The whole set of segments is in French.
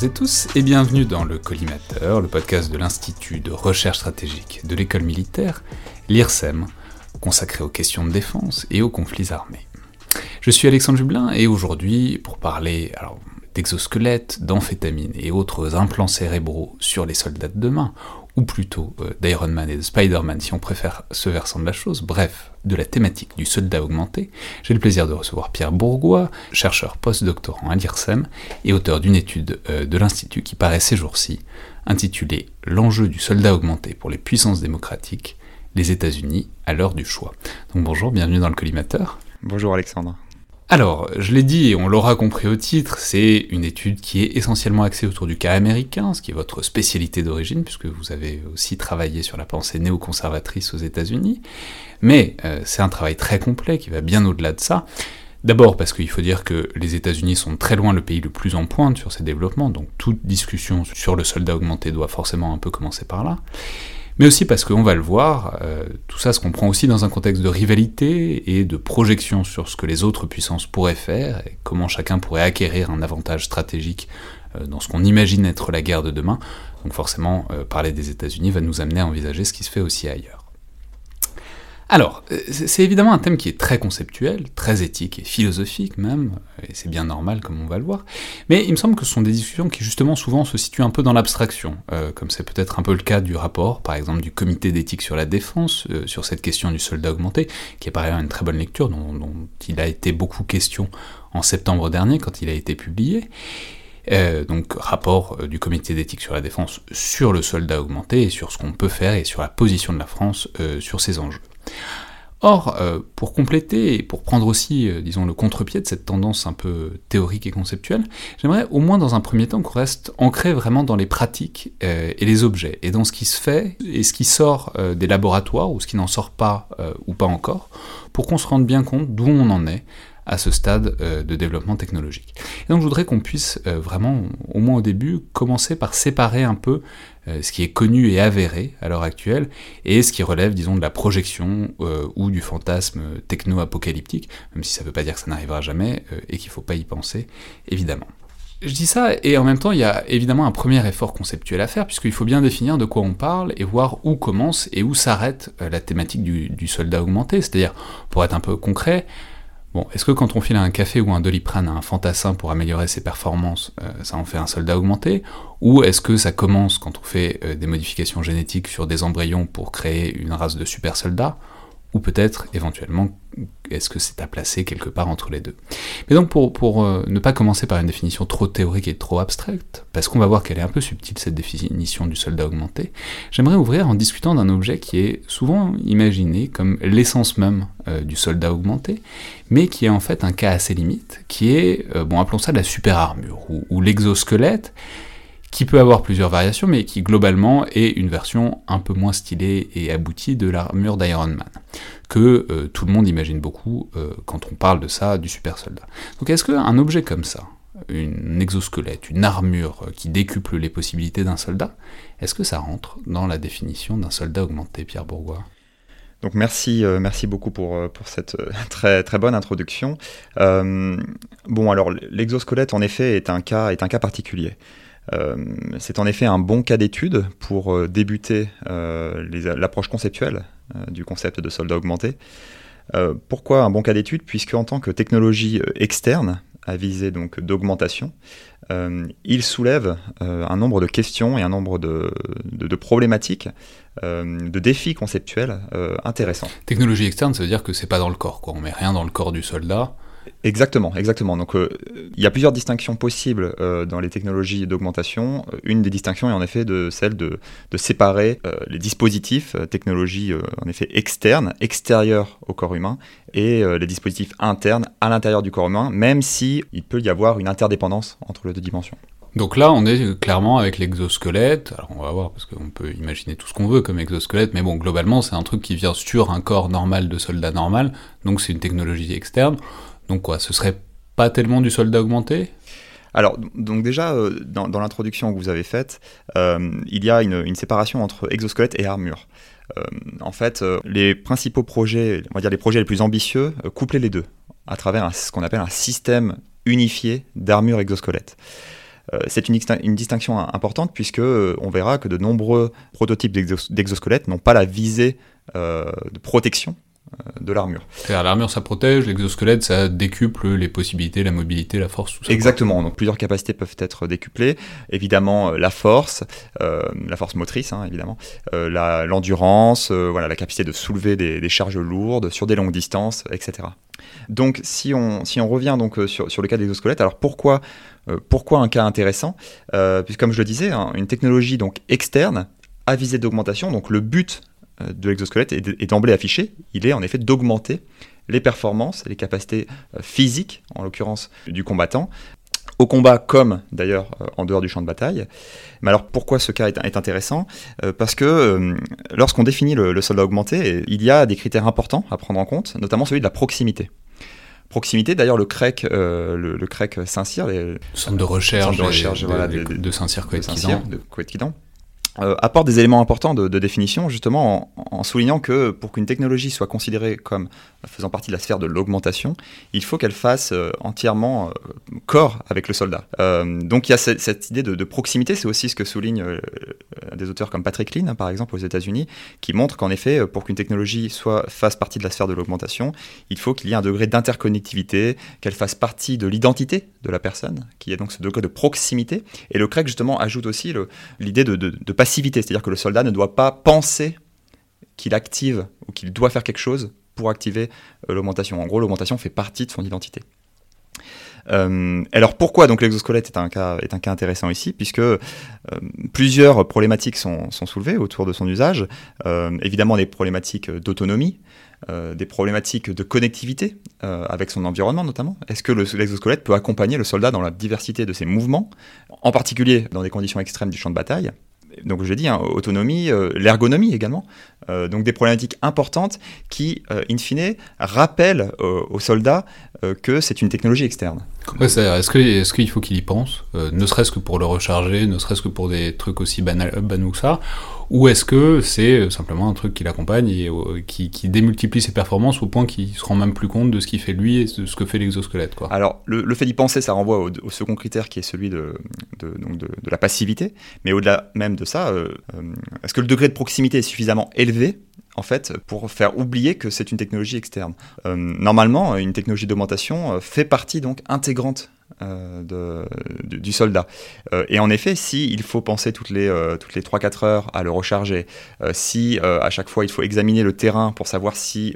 Et tous et bienvenue dans le Collimateur, le podcast de l'Institut de recherche stratégique de l'école militaire, l'IRSEM, consacré aux questions de défense et aux conflits armés. Je suis Alexandre Jublin et aujourd'hui, pour parler d'exosquelettes, d'amphétamines et autres implants cérébraux sur les soldats de demain, ou plutôt euh, d'Iron Man et de Spider-Man si on préfère ce versant de la chose, bref, de la thématique du soldat augmenté, j'ai le plaisir de recevoir Pierre Bourgois, chercheur post-doctorant à l'IRSEM et auteur d'une étude euh, de l'Institut qui paraît ces jours-ci, intitulée L'enjeu du soldat augmenté pour les puissances démocratiques, les États-Unis à l'heure du choix. Donc bonjour, bienvenue dans le collimateur. Bonjour Alexandre. Alors, je l'ai dit et on l'aura compris au titre, c'est une étude qui est essentiellement axée autour du cas américain, ce qui est votre spécialité d'origine, puisque vous avez aussi travaillé sur la pensée néoconservatrice aux États-Unis. Mais euh, c'est un travail très complet qui va bien au-delà de ça. D'abord parce qu'il faut dire que les États-Unis sont très loin le pays le plus en pointe sur ces développements, donc toute discussion sur le soldat augmenté doit forcément un peu commencer par là mais aussi parce qu'on va le voir, euh, tout ça se comprend aussi dans un contexte de rivalité et de projection sur ce que les autres puissances pourraient faire, et comment chacun pourrait acquérir un avantage stratégique euh, dans ce qu'on imagine être la guerre de demain. Donc forcément, euh, parler des États-Unis va nous amener à envisager ce qui se fait aussi ailleurs. Alors, euh, c'est évidemment un thème qui est très conceptuel, très éthique et philosophique même, et c'est bien normal comme on va le voir, mais il me semble que ce sont des discussions qui justement souvent se situent un peu dans l'abstraction, euh, comme c'est peut-être un peu le cas du rapport, par exemple, du comité d'éthique sur la défense, euh, sur cette question du soldat augmenté, qui est par ailleurs une très bonne lecture, dont, il a été beaucoup question en septembre dernier quand il a été publié. donc rapport du comité d'éthique sur la défense sur le soldat augmenté et sur ce qu'on peut faire et sur la position de la France sur ces enjeux. Or, euh, pour compléter et pour prendre aussi, euh, disons, le contre-pied de cette tendance un peu théorique et conceptuelle, j'aimerais au moins dans un premier temps qu'on reste ancré vraiment dans les pratiques euh, et les objets, et dans ce qui se fait et ce qui sort des laboratoires ou ce qui n'en sort pas ou pas encore, pour qu'on se rende bien compte d'où on en est à ce stade de développement technologique. Et donc je voudrais qu'on puisse vraiment, au moins au début, commencer par séparer un peu ce qui est connu et avéré à l'heure actuelle, et ce qui relève, disons, de la projection euh, ou du fantasme techno-apocalyptique, même si ça ne veut pas dire que ça n'arrivera jamais, euh, et qu'il ne faut pas y penser, évidemment. Je dis ça, et en même temps, il y a évidemment un premier effort conceptuel à faire, puisqu'il faut bien définir de quoi on parle, et voir où commence et où s'arrête la thématique du soldat augmenté, c'est-à-dire, pour être un peu concret, Bon, est-ce que quand on file un café ou un doliprane à un fantassin pour améliorer ses performances, euh, ça en fait un soldat augmenté? Ou est-ce que ça commence quand on fait euh, des modifications génétiques sur des embryons pour créer une race de super soldats? Ou peut-être éventuellement est-ce que c'est à placer quelque part entre les deux. Mais donc pour, euh, ne pas commencer par une définition trop théorique et trop abstraite, parce qu'on va voir qu'elle est un peu subtile cette définition du soldat augmenté, j'aimerais ouvrir en discutant d'un objet qui est souvent imaginé comme l'essence même euh, du soldat augmenté, mais qui est en fait un cas assez limite, qui est, euh, bon appelons ça la super armure, ou l'exosquelette, qui peut avoir plusieurs variations, mais qui globalement est une version un peu moins stylée et aboutie de l'armure d'Iron Man, que euh, tout le monde imagine beaucoup euh, quand on parle de ça, du super soldat. Donc est-ce qu'un objet comme ça, une exosquelette, une armure qui décuple les possibilités d'un soldat, est-ce que ça rentre dans la définition d'un soldat augmenté, Pierre Bourgois? Donc merci, euh, beaucoup pour, cette très, très bonne introduction. bon alors l'exosquelette en effet est un cas, est un cas particulier. Euh, c'est en effet un bon cas d'étude pour euh, débuter euh, l'approche conceptuelle du concept de soldat augmenté. pourquoi un bon cas d'étude? Puisque en tant que technologie externe, à visée donc d'augmentation, il soulève un nombre de questions et un nombre de, de problématiques, de défis conceptuels intéressants. Technologie externe, ça veut dire que c'est pas dans le corps, quoi. On met rien dans le corps du soldat. Exactement, exactement. Donc, euh, il y a plusieurs distinctions possibles euh, dans les technologies d'augmentation. Euh, une des distinctions est en effet de celle de, séparer les dispositifs, technologies en effet externes, extérieures au corps humain, et les dispositifs internes à l'intérieur du corps humain, même si il peut y avoir une interdépendance entre les deux dimensions. Donc là, on est clairement avec l'exosquelette. Alors on va voir, parce qu'on peut imaginer tout ce qu'on veut comme exosquelette, mais bon, globalement, c'est un truc qui vient sur un corps normal de soldat normal, donc c'est une technologie externe. Donc quoi, ce serait pas tellement du soldat augmenté? Alors, donc déjà, euh, dans, l'introduction que vous avez faite, euh, il y a une, séparation entre exosquelette et armure. Euh, en fait, les principaux projets, on va dire les projets les plus ambitieux, couplaient les deux, à travers ce qu'on appelle un système unifié d'armure exosquelette. c'est une, distinction importante puisque on verra que de nombreux prototypes d'exosquelettes n'ont pas la visée de protection de l'armure. L'armure, ça protège, l'exosquelette, ça décuple les possibilités, la mobilité, la force, tout ça. Exactement, donc plusieurs capacités peuvent être décuplées. Évidemment, euh, la force, euh, la force motrice, hein, évidemment, l'endurance, voilà, la capacité de soulever des, charges lourdes sur des longues distances, etc. Donc, si on, si on revient donc sur, sur le cas de l'exosquelette, alors pourquoi, pourquoi un cas intéressant? Puisque, comme je le disais, hein, une technologie donc externe à visée d'augmentation, donc le but euh, de l'exosquelette est d'emblée affiché, il est en effet d'augmenter les performances et les capacités euh, physiques, en l'occurrence du combattant, au combat comme d'ailleurs euh, en dehors du champ de bataille. Mais alors pourquoi ce cas est, intéressant? Parce que lorsqu'on définit le, soldat augmenté, il y a des critères importants à prendre en compte, notamment celui de la proximité. Proximité. D'ailleurs, le CREC, le, le CREC Saint-Cyr, les centres de recherche, de, recherche, de, de Saint-Cyr Coët-Quidan, euh, apporte des éléments importants de, définition, justement en, soulignant que pour qu'une technologie soit considérée comme faisant partie de la sphère de l'augmentation, il faut qu'elle fasse euh, entièrement euh, corps avec le soldat. donc il y a cette, idée de, proximité, c'est aussi ce que soulignent des auteurs comme Patrick Lean, par exemple, aux États-Unis, qui montrent qu'en effet, pour qu'une technologie soit, fasse partie de la sphère de l'augmentation, il faut qu'il y ait un degré d'interconnectivité, qu'elle fasse partie de l'identité de la personne, qu'il y ait donc ce degré de proximité. Et le CREC, justement, ajoute aussi l'idée de, de, de passivité, c'est-à-dire que le soldat ne doit pas penser qu'il active ou qu'il doit faire quelque chose pour activer euh, l'augmentation. En gros, l'augmentation fait partie de son identité. Euh, alors pourquoi donc l'exosquelette est un cas intéressant ici puisque euh, plusieurs problématiques sont, soulevées autour de son usage. évidemment des problématiques d'autonomie, des problématiques de connectivité avec son environnement notamment. Est-ce que l'exosquelette peut accompagner le soldat dans la diversité de ses mouvements, en particulier dans des conditions extrêmes du champ de bataille donc j'ai dit, hein, autonomie, euh, l'ergonomie également. Euh, donc des problématiques importantes qui, euh, in fine, rappellent aux soldats que c'est une technologie externe. est-ce qu'il faut qu'il y pense, ne serait-ce que pour le recharger, ne serait-ce que pour des trucs aussi banaux que ça, ou est-ce que c'est euh, simplement un truc qui l'accompagne et euh, qui, démultiplie ses performances au point qu'il se rend même plus compte de ce qu'il fait lui et de ce que fait l'exosquelette. Alors le, fait d'y penser, ça renvoie au, second critère qui est celui de, de, la passivité, mais au-delà même de ça, euh, est-ce que le degré de proximité est suffisamment élevé en fait, pour faire oublier que c'est une technologie externe? normalement, une technologie d'augmentation fait partie donc intégrante de, du soldat. Euh, et en effet, si il faut penser toutes les, euh, les 3-4 heures à le recharger, si à chaque fois il faut examiner le terrain pour savoir si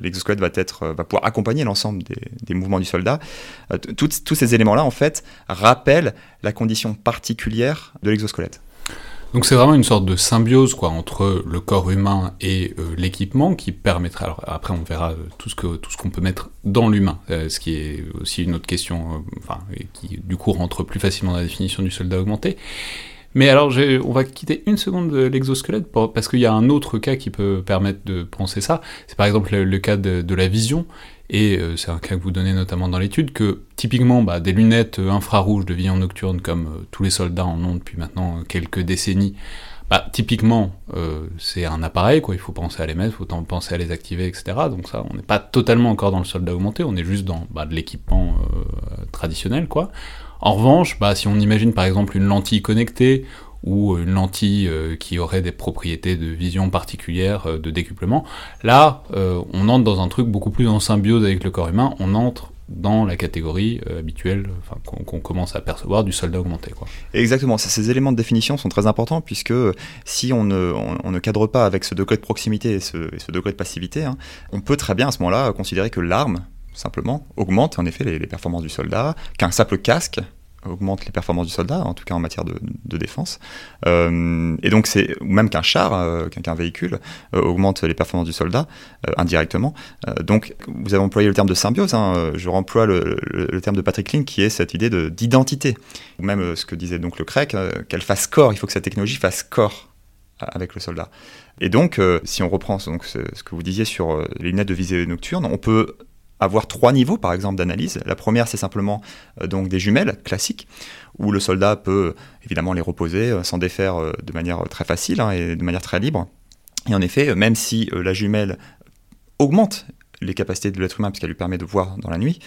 l'exosquelette va, être, va pouvoir accompagner l'ensemble des, des, mouvements du soldat, tous ces éléments-là, en fait, rappellent la condition particulière de l'exosquelette. Donc c'est vraiment une sorte de symbiose quoi entre le corps humain et euh, l'équipement qui permettrait. Alors après on verra euh, tout ce que tout ce qu'on peut mettre dans l'humain, euh, ce qui est aussi une autre question, enfin qui du coup rentre plus facilement dans la définition du soldat augmenté. Mais alors on va quitter une seconde de l'exosquelette parce qu'il y a un autre cas qui peut permettre de penser ça. C'est par exemple le, cas de, la vision. Et c'est un cas que vous donnez notamment dans l'étude, que typiquement bah, des lunettes infrarouges de vision nocturne, comme tous les soldats en ont depuis maintenant quelques décennies, bah, typiquement c'est un appareil, quoi, il faut penser à les mettre, il faut penser à les activer, etc. Donc ça, on n'est pas totalement encore dans le soldat augmenté, on est juste dans bah, de l'équipement traditionnel, quoi. En revanche, bah, si on imagine par exemple une lentille connectée ou une lentille euh, qui aurait des propriétés de vision particulières, euh, de décuplement, là, euh, on entre dans un truc beaucoup plus en symbiose avec le corps humain, on entre dans la catégorie habituelle qu'on commence à percevoir du soldat augmenté. Exactement, ces éléments de définition sont très importants puisque si on ne, on, ne cadre pas avec ce degré de proximité et ce, degré de passivité, hein, on peut très bien à ce moment-là considérer que l'arme, simplement, augmente en effet les, performances du soldat, qu'un simple casque augmente les performances du soldat, en tout cas en matière de, défense. Euh, et donc c'est même qu'un char, euh, qu'un véhicule euh, augmente les performances du soldat indirectement. donc vous avez employé le terme de symbiose. Hein, je remploie le, terme de Patrick Link qui est cette idée d'identité. Ou même ce que disait donc le CREC, qu'elle fasse corps. Il faut que cette technologie fasse corps avec le soldat. Et donc, si on reprend ce, ce, que vous disiez sur les lunettes de visée nocturne, on peut avoir trois niveaux, par exemple, d'analyse. La première, c'est simplement euh, donc des jumelles classiques, où le soldat peut évidemment les reposer, euh, s'en défaire euh, de manière très facile hein, et de manière très libre. Et en effet, même si la jumelle augmente les capacités de l'être humain puisqu'elle lui permet de voir dans la nuit,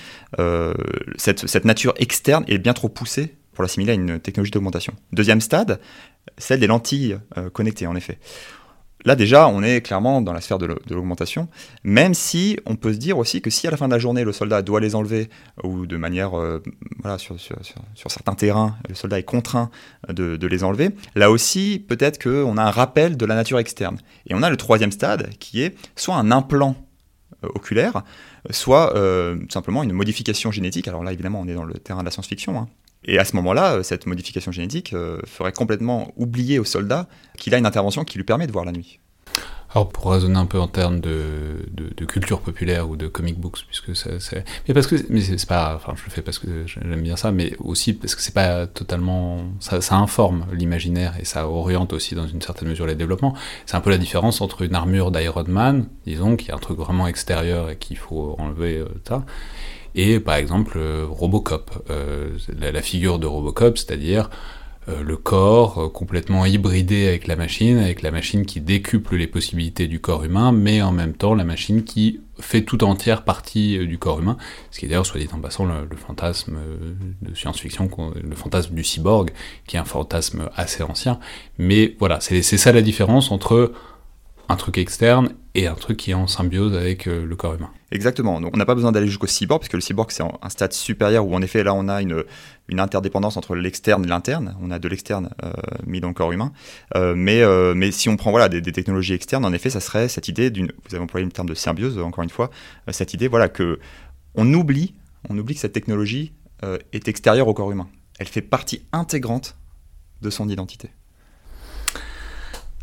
cette, nature externe est bien trop poussée pour l'assimiler à une technologie d'augmentation. Deuxième stade, celle des lentilles connectées, en effet. Là déjà, on est clairement dans la sphère de l'augmentation, même si on peut se dire aussi que si à la fin de la journée le soldat doit les enlever ou de manière, euh, voilà, sur, certains terrains, le soldat est contraint de, les enlever, là aussi peut-être qu'on a un rappel de la nature externe. Et on a le troisième stade qui est soit un implant euh, oculaire, soit euh, simplement une modification génétique. Alors là évidemment on est dans le terrain de la science-fiction, hein. Et à ce moment-là, euh, cette modification génétique euh, ferait complètement oublier au soldat qu'il a une intervention qui lui permet de voir la nuit. Alors pour raisonner un peu en termes de, culture populaire ou de comic books, puisque c'est, mais parce que mais c'est pas, enfin je le fais parce que j'aime bien ça, mais aussi parce que c'est pas totalement, ça, ça informe l'imaginaire et ça oriente aussi dans une certaine mesure les développements. C'est un peu la différence entre une armure d'Iron Man, disons, qui est un truc vraiment extérieur et qu'il faut enlever euh, ça, et par exemple euh, Robocop, euh, la, figure de Robocop, c'est-à-dire euh, le corps complètement hybridé avec la machine, avec la machine qui décuple les possibilités du corps humain, mais en même temps la machine qui fait tout entière partie du corps humain, ce qui est d'ailleurs, soit dit en passant, le, le fantasme de science-fiction, le fantasme du cyborg, qui est un fantasme assez ancien, mais voilà, c'est ça la différence entre un truc externe et un truc qui est en symbiose avec le corps humain. Exactement. Donc on n'a pas besoin d'aller jusqu'au cyborg, puisque le cyborg c'est un stade supérieur où en effet là on a une, interdépendance entre l'externe et l'interne. On a de l'externe euh, mis dans le corps humain. Euh, mais, mais si on prend voilà, des, technologies externes, en effet, ça serait cette idée d'une. Vous avez employé le terme de symbiose, encore une fois, cette idée voilà, que on oublie, on oublie que cette technologie est extérieure au corps humain. Elle fait partie intégrante de son identité.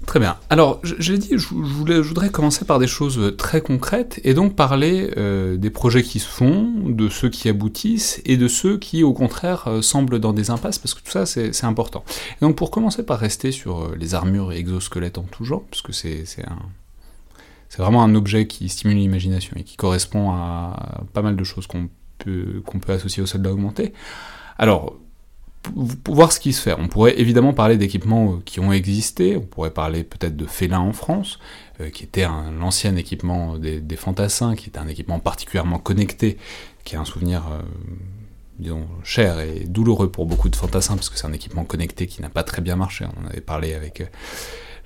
Très bien. Alors, je, l'ai dit, je, voudrais commencer par des choses très concrètes et donc parler euh, des projets qui se font, de ceux qui aboutissent et de ceux qui, au contraire, euh, semblent dans des impasses, parce que tout ça, c'est important. donc, pour commencer par rester sur euh, les armures et exosquelettes en tout genre, parce que c'est c'est vraiment un objet qui stimule l'imagination et qui correspond à pas mal de choses qu'on peut, qu'on peut associer au soldat augmenté. Alors, voir ce qui se fait. On pourrait évidemment parler d'équipements euh, qui ont existé, on pourrait parler peut-être de Félin en France, euh, qui était l'ancien équipement des, fantassins, qui était un équipement particulièrement connecté, qui est un souvenir, euh, disons, cher et douloureux pour beaucoup de fantassins, parce que c'est un équipement connecté qui n'a pas très bien marché. On en avait parlé avec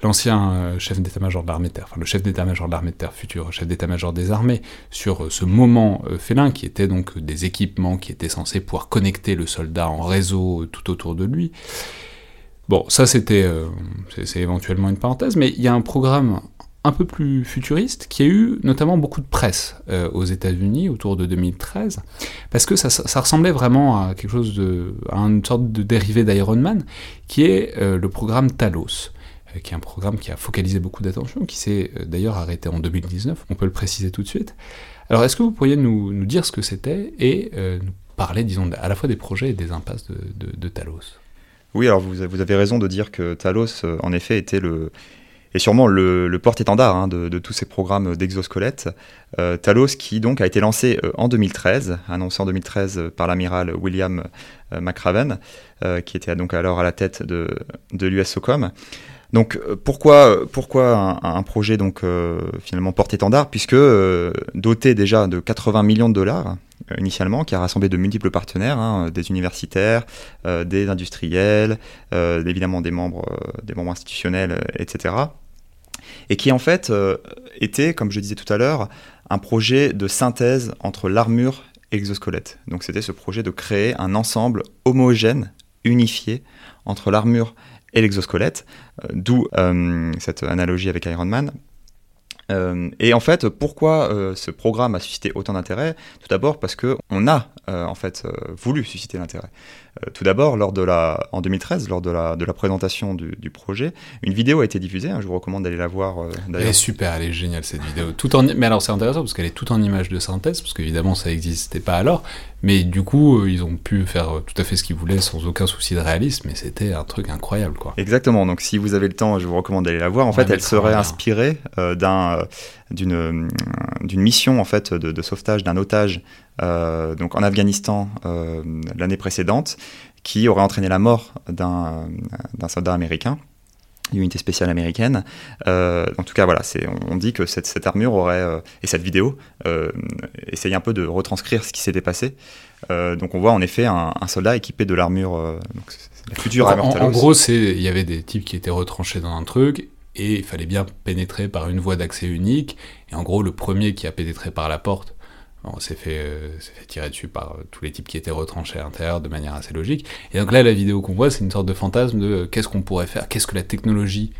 l'ancien euh, chef d'état-major de l'armée de terre, enfin le chef d'état-major de l'armée de terre, futur chef d'état-major des armées, sur euh, ce moment euh, félin qui était donc des équipements qui étaient censés pouvoir connecter le soldat en réseau tout autour de lui. Bon, ça c'était, c'est éventuellement une parenthèse, mais il y a un programme un peu plus futuriste qui a eu notamment beaucoup de presse aux États-Unis autour de 2013 parce que ça, ressemblait vraiment à quelque chose de à une sorte de dérivé d'Iron Man qui est le programme Talos. Euh, qui est un programme qui a focalisé beaucoup d'attention, qui s'est euh, d'ailleurs arrêté en 2019, on peut le préciser tout de suite. Alors est-ce que vous pourriez nous, dire ce que c'était et euh, nous parler, disons, à la fois des projets et des impasses de, Talos? Oui, alors vous, avez raison de dire que Talos, en effet, était le, et sûrement le, porte-étendard hein, de, de, tous ces programmes d'exosquelettes. Talos qui donc a été lancé en 2013, annoncé en 2013 par l'amiral William McRaven, qui était donc alors à la tête de, de l'USOCOM. Donc euh, pourquoi, pourquoi un, projet donc euh, finalement porte-étendard Puisque euh, doté déjà de 80 millions de dollars initialement, qui a rassemblé de multiples partenaires, hein, des universitaires, des industriels, évidemment des membres, des membres institutionnels, etc. Et qui en fait était, comme je disais tout à l'heure, un projet de synthèse entre l'armure et l'exosquelette. Donc c'était ce projet de créer un ensemble homogène, unifié, entre l'armure et l'exosquelette, euh, d'où euh, cette analogie avec Iron Man. Euh, et en fait, pourquoi ce programme a suscité autant d'intérêt? Tout d'abord parce qu'on a en fait voulu susciter l'intérêt. Euh, tout d'abord, lors de la, en 2013, lors de la, de la présentation du, du projet, une vidéo a été diffusée. Hein, je vous recommande d'aller la voir. Euh, elle est super, elle est géniale cette vidéo. Tout en, mais alors c'est intéressant parce qu'elle est tout en image de synthèse, parce qu'évidemment ça n'existait pas alors. Mais du coup, euh, ils ont pu faire tout à fait ce qu'ils voulaient sans aucun souci de réalisme. Et c'était un truc incroyable, quoi. Exactement. Donc si vous avez le temps, je vous recommande d'aller la voir. En fait, elle serait inspirée d'un d'une d'une mission en fait de, de sauvetage d'un otage euh, donc en Afghanistan euh, l'année précédente, qui aurait entraîné la mort d'un soldat américain. unité spéciale américaine. en tout cas, voilà, on, on dit que cette, cette armure aurait, et cette vidéo, essaye un peu de retranscrire ce qui s'était passé. donc on voit en effet un, soldat équipé de l'armure, la future armure en, en, gros, il y avait des types qui étaient retranchés dans un truc, et il fallait bien pénétrer par une voie d'accès unique. Et en gros, le premier qui a pénétré par la porte on s'est fait, euh, fait, tirer dessus par euh, tous les types qui étaient retranchés à l'intérieur de manière assez logique. Et donc là, la vidéo qu'on voit, c'est une sorte de fantasme de euh, qu'est-ce qu'on pourrait faire, qu'est-ce que la technologie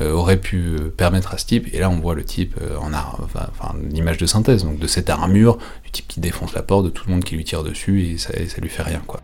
aurait pu permettre à ce type. Et là, on voit le type en enfin, l'image de synthèse, donc de cette armure, du type qui défonce la porte, de tout le monde qui lui tire dessus et ça, et ça lui fait rien, quoi.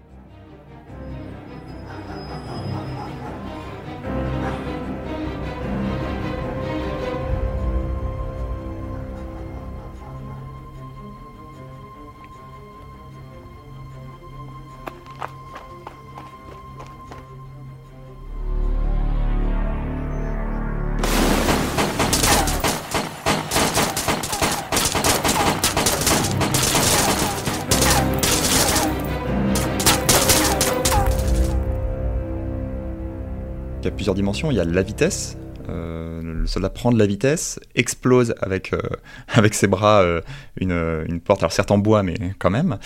Plusieurs dimensions. Il y a la vitesse, euh, le soldat prend de la vitesse, explose avec, euh, avec ses bras euh, une, une, porte, alors certes en bois, mais quand même,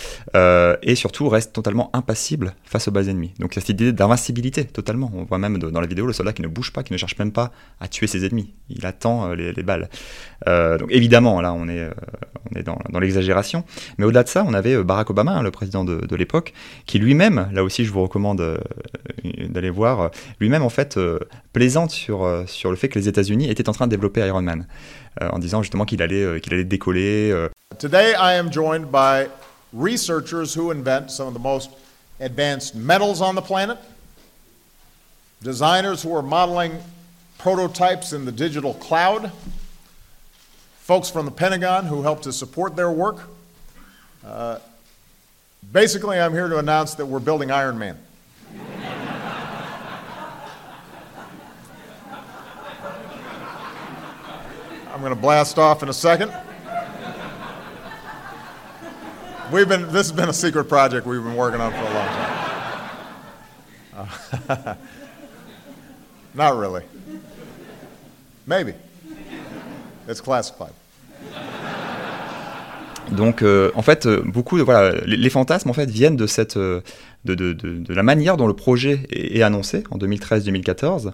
et surtout reste totalement impassible face aux bas ennemis. Donc il y a cette idée d'invincibilité totalement. On voit même dans la vidéo le soldat qui ne bouge pas, qui ne cherche même pas à tuer ses ennemis. Il attend les, les, balles. donc évidemment, là on est, on est dans, dans l'exagération. Mais au-delà de ça, on avait Barack Obama, hein, le président de, de l'époque, qui lui-même, là aussi je vous recommande d'aller voir, lui-même en fait plaisante sur, sur le fait que les États-Unis étaient en train de développer Iron Man, euh, en disant justement qu'il allait, euh, qu'il allait décoller. Euh. Today I am joined by researchers who invent some of the most advanced metals on the planet, designers who are modeling prototypes in the digital cloud, folks from the Pentagon who help to support their work. Uh, basically, I'm here to announce that we're building Iron Man. I'm going to blast off in a second. We've been, this has been a secret project we've been working on for a long time. Uh, not really. Maybe. It's classified. Donc, euh, en fait, euh, beaucoup de voilà, les, fantasmes en fait viennent de cette, euh, de, de, de, la manière dont le projet est annoncé en 2013-2014.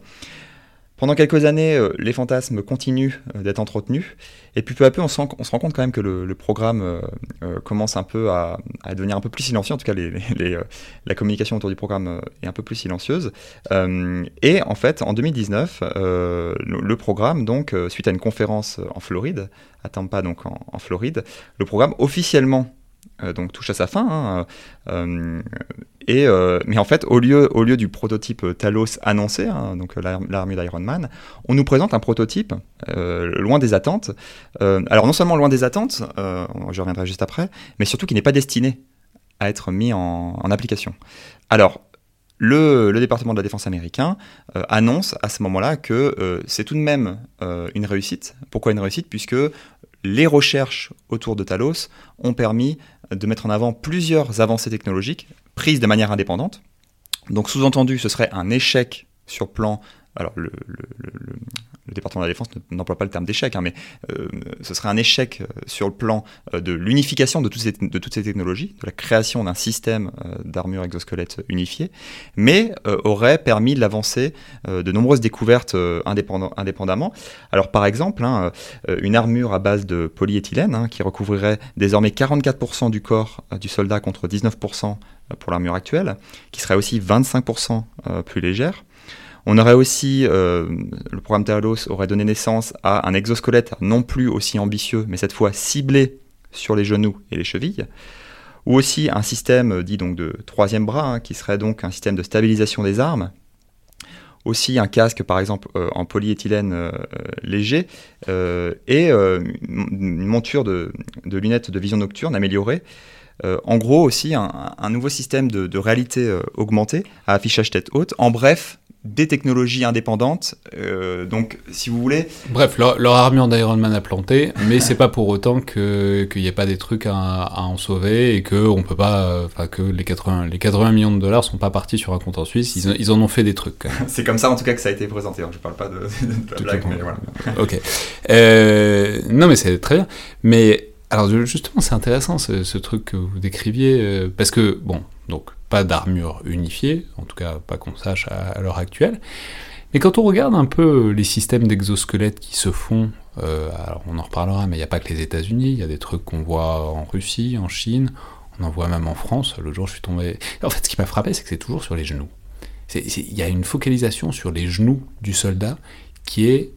Pendant quelques années, euh, les fantasmes continuent euh, d'être entretenus, et puis peu à peu, on se rend, compte quand même que le, programme euh, commence un peu à, devenir un peu plus silencieux, en tout cas la communication autour du programme est un peu plus silencieuse. et en fait, en 2019, le, programme, donc, suite à une conférence en Floride, à Tampa, donc en Floride, le programme officiellement donc touche à sa fin. Hein, euh, mais en fait, au lieu, du prototype Talos annoncé, hein, donc l'armée d'Iron Man, on nous présente un prototype loin des attentes. alors non seulement loin des attentes, je reviendrai juste après, mais surtout qui n'est pas destiné à être mis en, application. Alors, le, département de la défense américain annonce à ce moment-là que c'est tout de même une réussite. Pourquoi une réussite? Puisque les recherches autour de Talos ont permis de mettre en avant plusieurs avancées technologiques prises de manière indépendante. Donc sous-entendu, ce serait un échec sur plan alors le, département de la défense n'emploie pas le terme d'échec, hein, mais euh, ce serait un échec euh, sur le plan euh, de l'unification de, toutes ces, de toutes ces technologies, de la création d'un système d'armure exosquelette unifié, mais aurait permis l'avancée de nombreuses découvertes indépendamment. Alors par exemple, hein, une armure à base de polyéthylène hein, qui recouvrirait désormais 44% du corps du soldat contre 19% pour l'armure actuelle, qui serait aussi 25% plus légère. On aurait aussi, euh, le programme Talos aurait donné naissance à un exosquelette non plus aussi ambitieux, mais cette fois ciblé sur les genoux et les chevilles, ou aussi un système euh, dit donc de troisième bras, hein, qui serait donc un système de stabilisation des armes, aussi un casque par exemple euh, en polyéthylène léger et une monture de, lunettes de vision nocturne améliorée. En gros aussi un, nouveau système de, de réalité augmentée à affichage tête haute. En bref, des technologies indépendantes. Euh, donc, si vous voulez. Bref, leur, armure d'Iron Man a planté, mais c'est pas pour autant qu'il n'y ait pas des trucs à, en sauver et que on peut pas, enfin que les 80, les 80 millions de dollars sont pas partis sur un compte en Suisse. Ils, en ont fait des trucs. c'est comme ça en tout cas que ça a été présenté. Hein. Je parle pas de, de, blague, mais voilà. ok. Euh, non, mais c'est très bien. Mais alors justement, c'est intéressant ce, truc que vous décriviez euh, parce que bon, donc pas d'armure unifiée, en tout cas pas qu'on sache à, l'heure actuelle. Mais quand on regarde un peu les systèmes d'exosquelettes qui se font, euh, alors on en reparlera, mais il n'y a pas que les États-Unis, il y a des trucs qu'on voit en Russie, en Chine, on en voit même en France. Le jour, je suis tombé. En fait, ce qui m'a frappé, c'est que c'est toujours sur les genoux. Il y a une focalisation sur les genoux du soldat qui est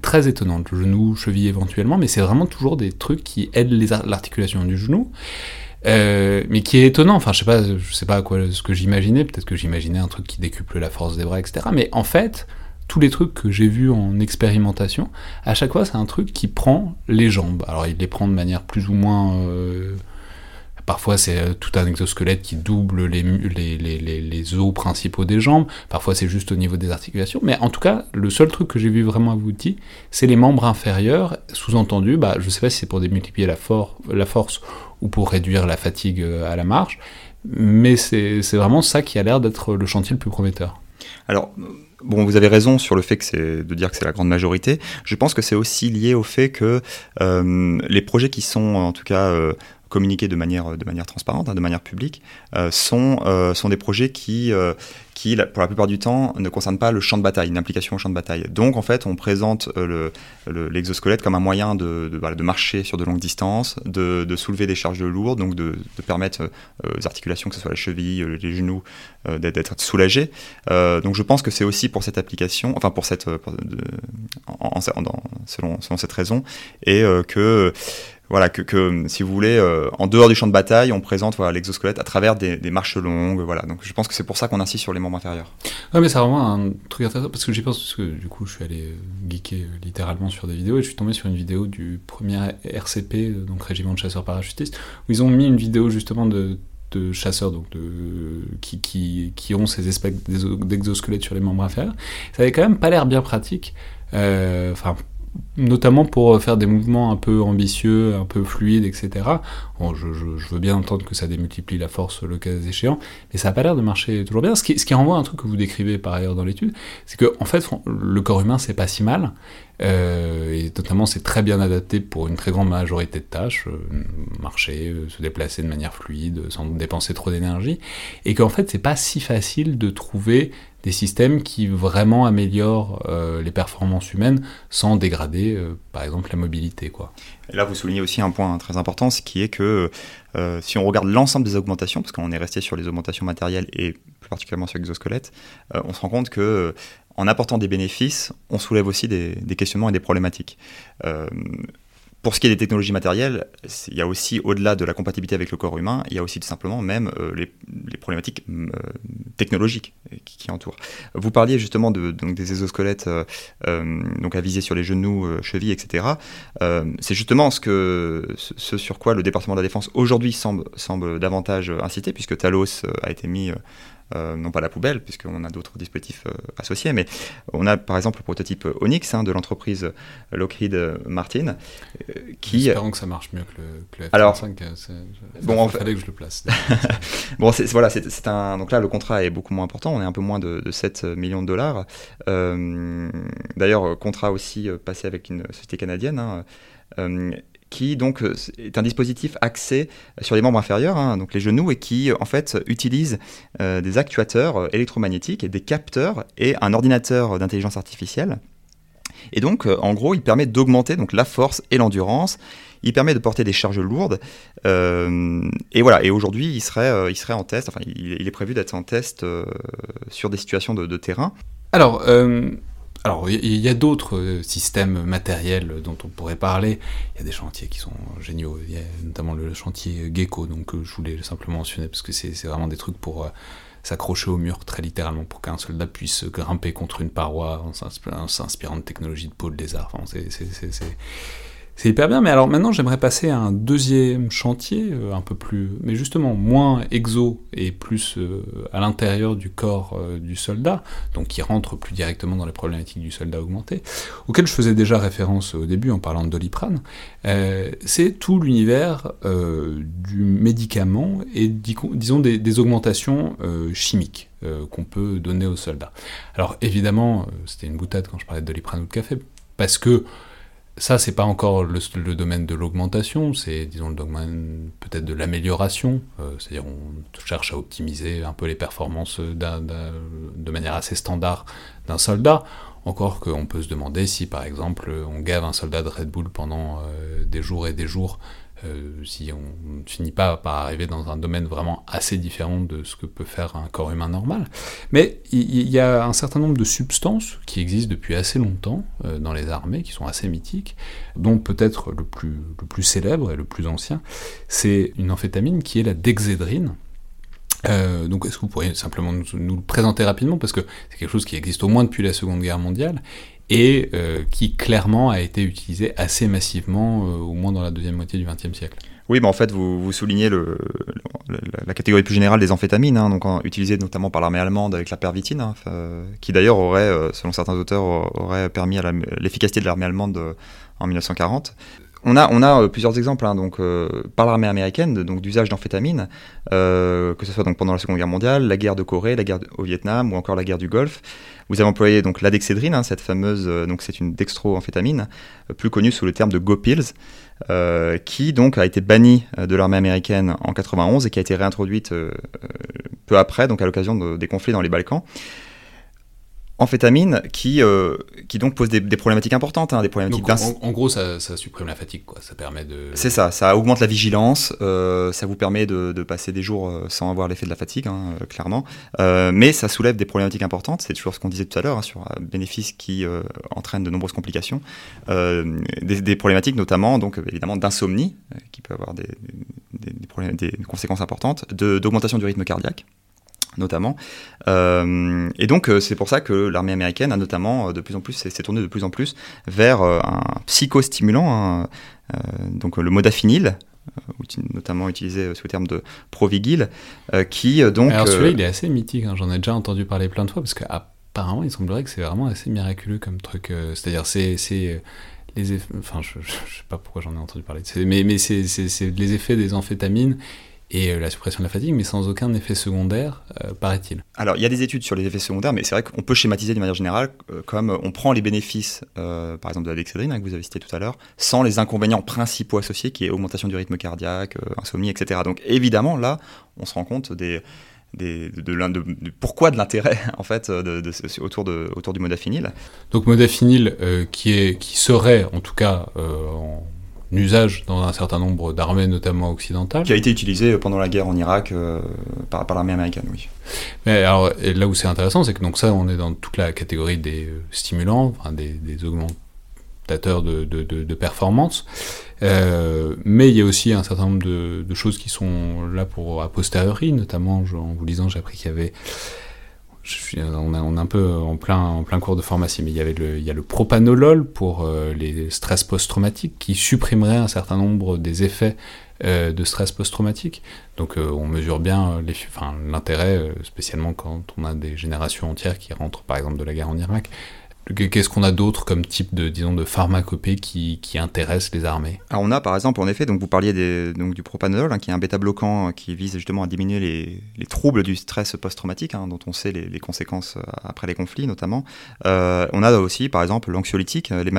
très étonnante. Genou, cheville éventuellement, mais c'est vraiment toujours des trucs qui aident l'articulation du genou. Euh, mais qui est étonnant. Enfin, je sais pas, je sais pas quoi ce que j'imaginais. Peut-être que j'imaginais un truc qui décuple la force des bras, etc. Mais en fait, tous les trucs que j'ai vus en expérimentation, à chaque fois, c'est un truc qui prend les jambes. Alors, il les prend de manière plus ou moins euh, Parfois, c'est euh, tout un exosquelette qui double les, os principaux des jambes. Parfois, c'est juste au niveau des articulations. Mais en tout cas, le seul truc que j'ai vu vraiment abouti, c'est les membres inférieurs. Sous-entendu, bah, je ne sais pas si c'est pour démultiplier la, force ou pour réduire la fatigue euh, à la marche. Mais c'est vraiment ça qui a l'air d'être le chantier le plus prometteur. Alors, Bon, vous avez raison sur le fait que de dire que c'est la grande majorité. Je pense que c'est aussi lié au fait que euh, les projets qui sont, en tout cas, communiquer de manière, de manière transparente, hein, de manière publique, euh, sont, euh, sont des projets qui, euh, qui, pour la plupart du temps, ne concernent pas le champ de bataille, une implication au champ de bataille. Donc, en fait, on présente l'exosquelette le, comme un moyen de, de, marcher sur de longues distances, de, de, soulever des charges lourdes, donc de, permettre aux articulations, que ce soit la cheville, les genoux, d'être soulagés. donc, je pense que c'est aussi pour cette application, enfin, pour cette, en, selon, selon cette raison, et que voilà, que, si vous voulez, euh, en dehors du champ de bataille, on présente voilà, l'exosquelette à travers des, marches longues. Voilà. Donc je pense que c'est pour ça qu'on insiste sur les membres inférieurs. Ouais, mais c'est vraiment un truc intéressant parce que j'y pense, parce que du coup, je suis allé euh, geeker euh, littéralement sur des vidéos et je suis tombé sur une vidéo du premier RCP, donc Régiment de chasseurs parachutistes, où ils ont mis une vidéo justement de chasseurs donc de, qui, qui, qui, ont ces espèces d'exosquelettes sur les membres inférieurs. Ça avait quand même pas l'air bien pratique. Enfin, notamment pour faire des mouvements un peu ambitieux, un peu fluides, etc. Je, veux bien entendre que ça démultiplie la force le cas échéant, mais ça n'a pas l'air de marcher toujours bien. Ce qui, renvoie à un truc que vous décrivez par ailleurs dans l'étude, c'est que en fait, le corps humain, c'est pas si mal, euh, et notamment c'est très bien adapté pour une très grande majorité de tâches, euh, marcher, euh, se déplacer de manière fluide, sans dépenser trop d'énergie, et qu'en fait, c'est pas si facile de trouver des systèmes qui vraiment améliorent euh, les performances humaines sans dégrader, euh, par exemple, la mobilité. Là, vous soulignez aussi un point très important, ce qui est que euh, si on regarde l'ensemble des augmentations, parce qu'on est resté sur les augmentations matérielles et plus particulièrement sur l'exosquelette, on se rend compte que en apportant des bénéfices, on soulève aussi des questionnements et des problématiques. Pour ce qui est des technologies matérielles, il y a aussi, au-delà de la compatibilité avec le corps humain, il y a aussi tout simplement même euh, les, problématiques euh, technologiques qui, entourent. Vous parliez justement de, donc des exosquelettes euh, donc à viser sur les genoux, chevilles, etc. C'est justement ce, ce sur quoi le département de la défense aujourd'hui semble, semble davantage inciter, puisque Talos a été mis non pas la poubelle, puisqu'on a d'autres dispositifs euh, associés, mais on a par exemple le prototype Onyx hein, de l'entreprise Lockheed Martin. Euh, qui... Espérons que ça marche mieux que le, F-35. Alors, bon, il fallait que je le place. bon, voilà, c'est un. Donc là, le contrat est beaucoup moins important. On est un peu moins de, 7 millions de dollars. D'ailleurs, contrat aussi passé avec une société canadienne. Hein, qui donc euh, est un dispositif axé sur les membres inférieurs, hein, donc les genoux, et qui en fait utilise euh, des actuateurs euh, électromagnétiques et des capteurs et un ordinateur d'intelligence artificielle. Et donc, en gros, il permet d'augmenter donc la force et l'endurance. Il permet de porter des charges lourdes. et voilà. Et aujourd'hui, il serait, il serait en test. Enfin, il, est prévu d'être en test sur des situations de, de terrain. Alors, alors, il y a d'autres euh, systèmes matériels dont on pourrait parler. Il y a des chantiers qui sont géniaux. Il y a notamment le chantier Gecko, donc euh, je voulais simplement mentionner parce que c'est vraiment des trucs pour euh, s'accrocher au mur très littéralement pour qu'un soldat puisse grimper contre une paroi en s'inspirant de technologies de peau de lézard. Hyper bien, mais alors maintenant j'aimerais passer à un deuxième chantier, euh, un peu plus, mais justement moins exo et plus euh, à l'intérieur du corps euh, du soldat, donc qui rentre plus directement dans les problématiques du soldat augmenté, auquel je faisais déjà référence au début en parlant de Doliprane. c'est tout l'univers du médicament et disons des augmentations chimiques qu'on peut donner aux soldats. Alors évidemment, c'était une boutade quand je parlais de Doliprane ou de café, parce que ça, c'est pas encore le, domaine de l'augmentation, c'est disons le domaine peut-être de l'amélioration, euh, c'est-à-dire on cherche à optimiser un peu les performances de manière assez standard d'un soldat. Encore qu'on peut se demander si par exemple on gave un soldat de Red Bull pendant euh, des jours et des jours euh, si on ne finit pas par arriver dans un domaine vraiment assez différent de ce que peut faire un corps humain normal. Mais il y, a un certain nombre de substances qui existent depuis assez longtemps euh, dans les armées, qui sont assez mythiques, dont peut-être le plus, le plus célèbre et le plus ancien, c'est une amphétamine qui est la dexédrine. Euh, donc est-ce que vous pourriez simplement nous, nous, le présenter rapidement? Parce que c'est quelque chose qui existe au moins depuis la Seconde Guerre mondiale et euh, qui clairement a été utilisé assez massivement, euh, au moins dans la deuxième moitié du XXe siècle. Oui, en fait, vous, soulignez la catégorie plus générale des amphétamines, hein, donc utilisées notamment par l'armée allemande avec la pervitine, hein, qui d'ailleurs aurait, euh, selon certains auteurs, aurait permis l'efficacité de l'armée allemande en 1940 on a, a plusieurs exemples hein, donc, par l'armée américaine donc d'usage d'amphétamines, que ce soit donc pendant la Seconde Guerre mondiale, la guerre de Corée, la guerre au Vietnam ou encore la guerre du Golfe. Vous avez employé donc l'adexédrine, hein, cette fameuse, euh, donc c'est une dextroamphétamine, euh, plus connue sous le terme de GoPills, euh, qui donc a été bannie de l'armée américaine en 91 et qui a été réintroduite peu après, donc à l'occasion des conflits dans les Balkans amphétamine qui, euh, qui donc pose des, problématiques importantes, hein, des problématiques en, gros, ça, supprime la fatigue, quoi. Ça permet de. C'est ça, ça augmente la vigilance, euh, ça vous permet de, passer des jours euh, sans avoir l'effet de la fatigue, hein, clairement. mais ça soulève des problématiques importantes. C'est toujours ce qu'on disait tout à l'heure hein, sur un bénéfice qui entraîne de nombreuses complications, des, problématiques notamment, donc évidemment d'insomnie, qui peut avoir des, des conséquences importantes, d'augmentation du rythme cardiaque notamment. Euh, et donc euh, c'est pour ça que l'armée américaine a notamment euh, de plus en plus s'est tournée de plus en plus vers un psychostimulant, hein, donc le modafinil, notamment utilisé sous le terme de Provigil, qui donc... Alors celui-là il est assez mythique, hein, j'en ai déjà entendu parler plein de fois, parce qu'apparemment il semblerait que c'est vraiment assez miraculeux comme truc, c'est-à-dire c'est... les effets, enfin je, je, sais pas pourquoi j'en ai entendu parler, mais, mais c'est les effets des amphétamines et euh, la suppression de la fatigue, mais sans aucun effet secondaire, euh, paraît-il. Alors, il y a des études sur les effets secondaires, mais c'est vrai qu'on peut schématiser d'une manière générale euh, comme on prend les bénéfices, par exemple, de la dexédrine, hein, que vous avez cité tout à l'heure, sans les inconvénients principaux associés, qui est augmentation du rythme cardiaque, insomnie, etc. Donc, évidemment, là, on se rend compte des, des, de, de, pourquoi de l'intérêt en fait de, autour, de, autour du modafinil. Donc modafinil qui, est, qui serait en tout cas en usage dans un certain nombre d'armées, notamment occidentales. Qui a été utilisé pendant la guerre en Irak euh, par, l'armée américaine, oui. Mais alors, là où c'est intéressant, c'est que donc ça, on est dans toute la catégorie des euh, stimulants, des, augmentateurs de, de, performance. Euh, mais il y a aussi un certain nombre de, choses qui sont là pour a posteriori, notamment en vous lisant, j'ai appris qu'il y avait on, est un peu en plein, cours de pharmacie, mais il y, avait le, il a le propanolol pour euh, les stress post-traumatiques qui supprimerait un certain nombre des effets euh, de stress post-traumatique. Donc euh, on mesure bien l'intérêt, spécialement quand on a des générations entières qui rentrent par exemple de la guerre en Irak, Qu'est-ce qu'on a d'autre comme type de, disons, de pharmacopée qui, qui intéresse les armées? On a par exemple, en effet, donc vous parliez donc du propanolol, hein, qui est un bêta-bloquant euh, qui vise justement à diminuer les, les troubles du stress post-traumatique, hein, dont on sait les, conséquences euh, après les conflits notamment. Euh, on a aussi par exemple l'anxiolytique, les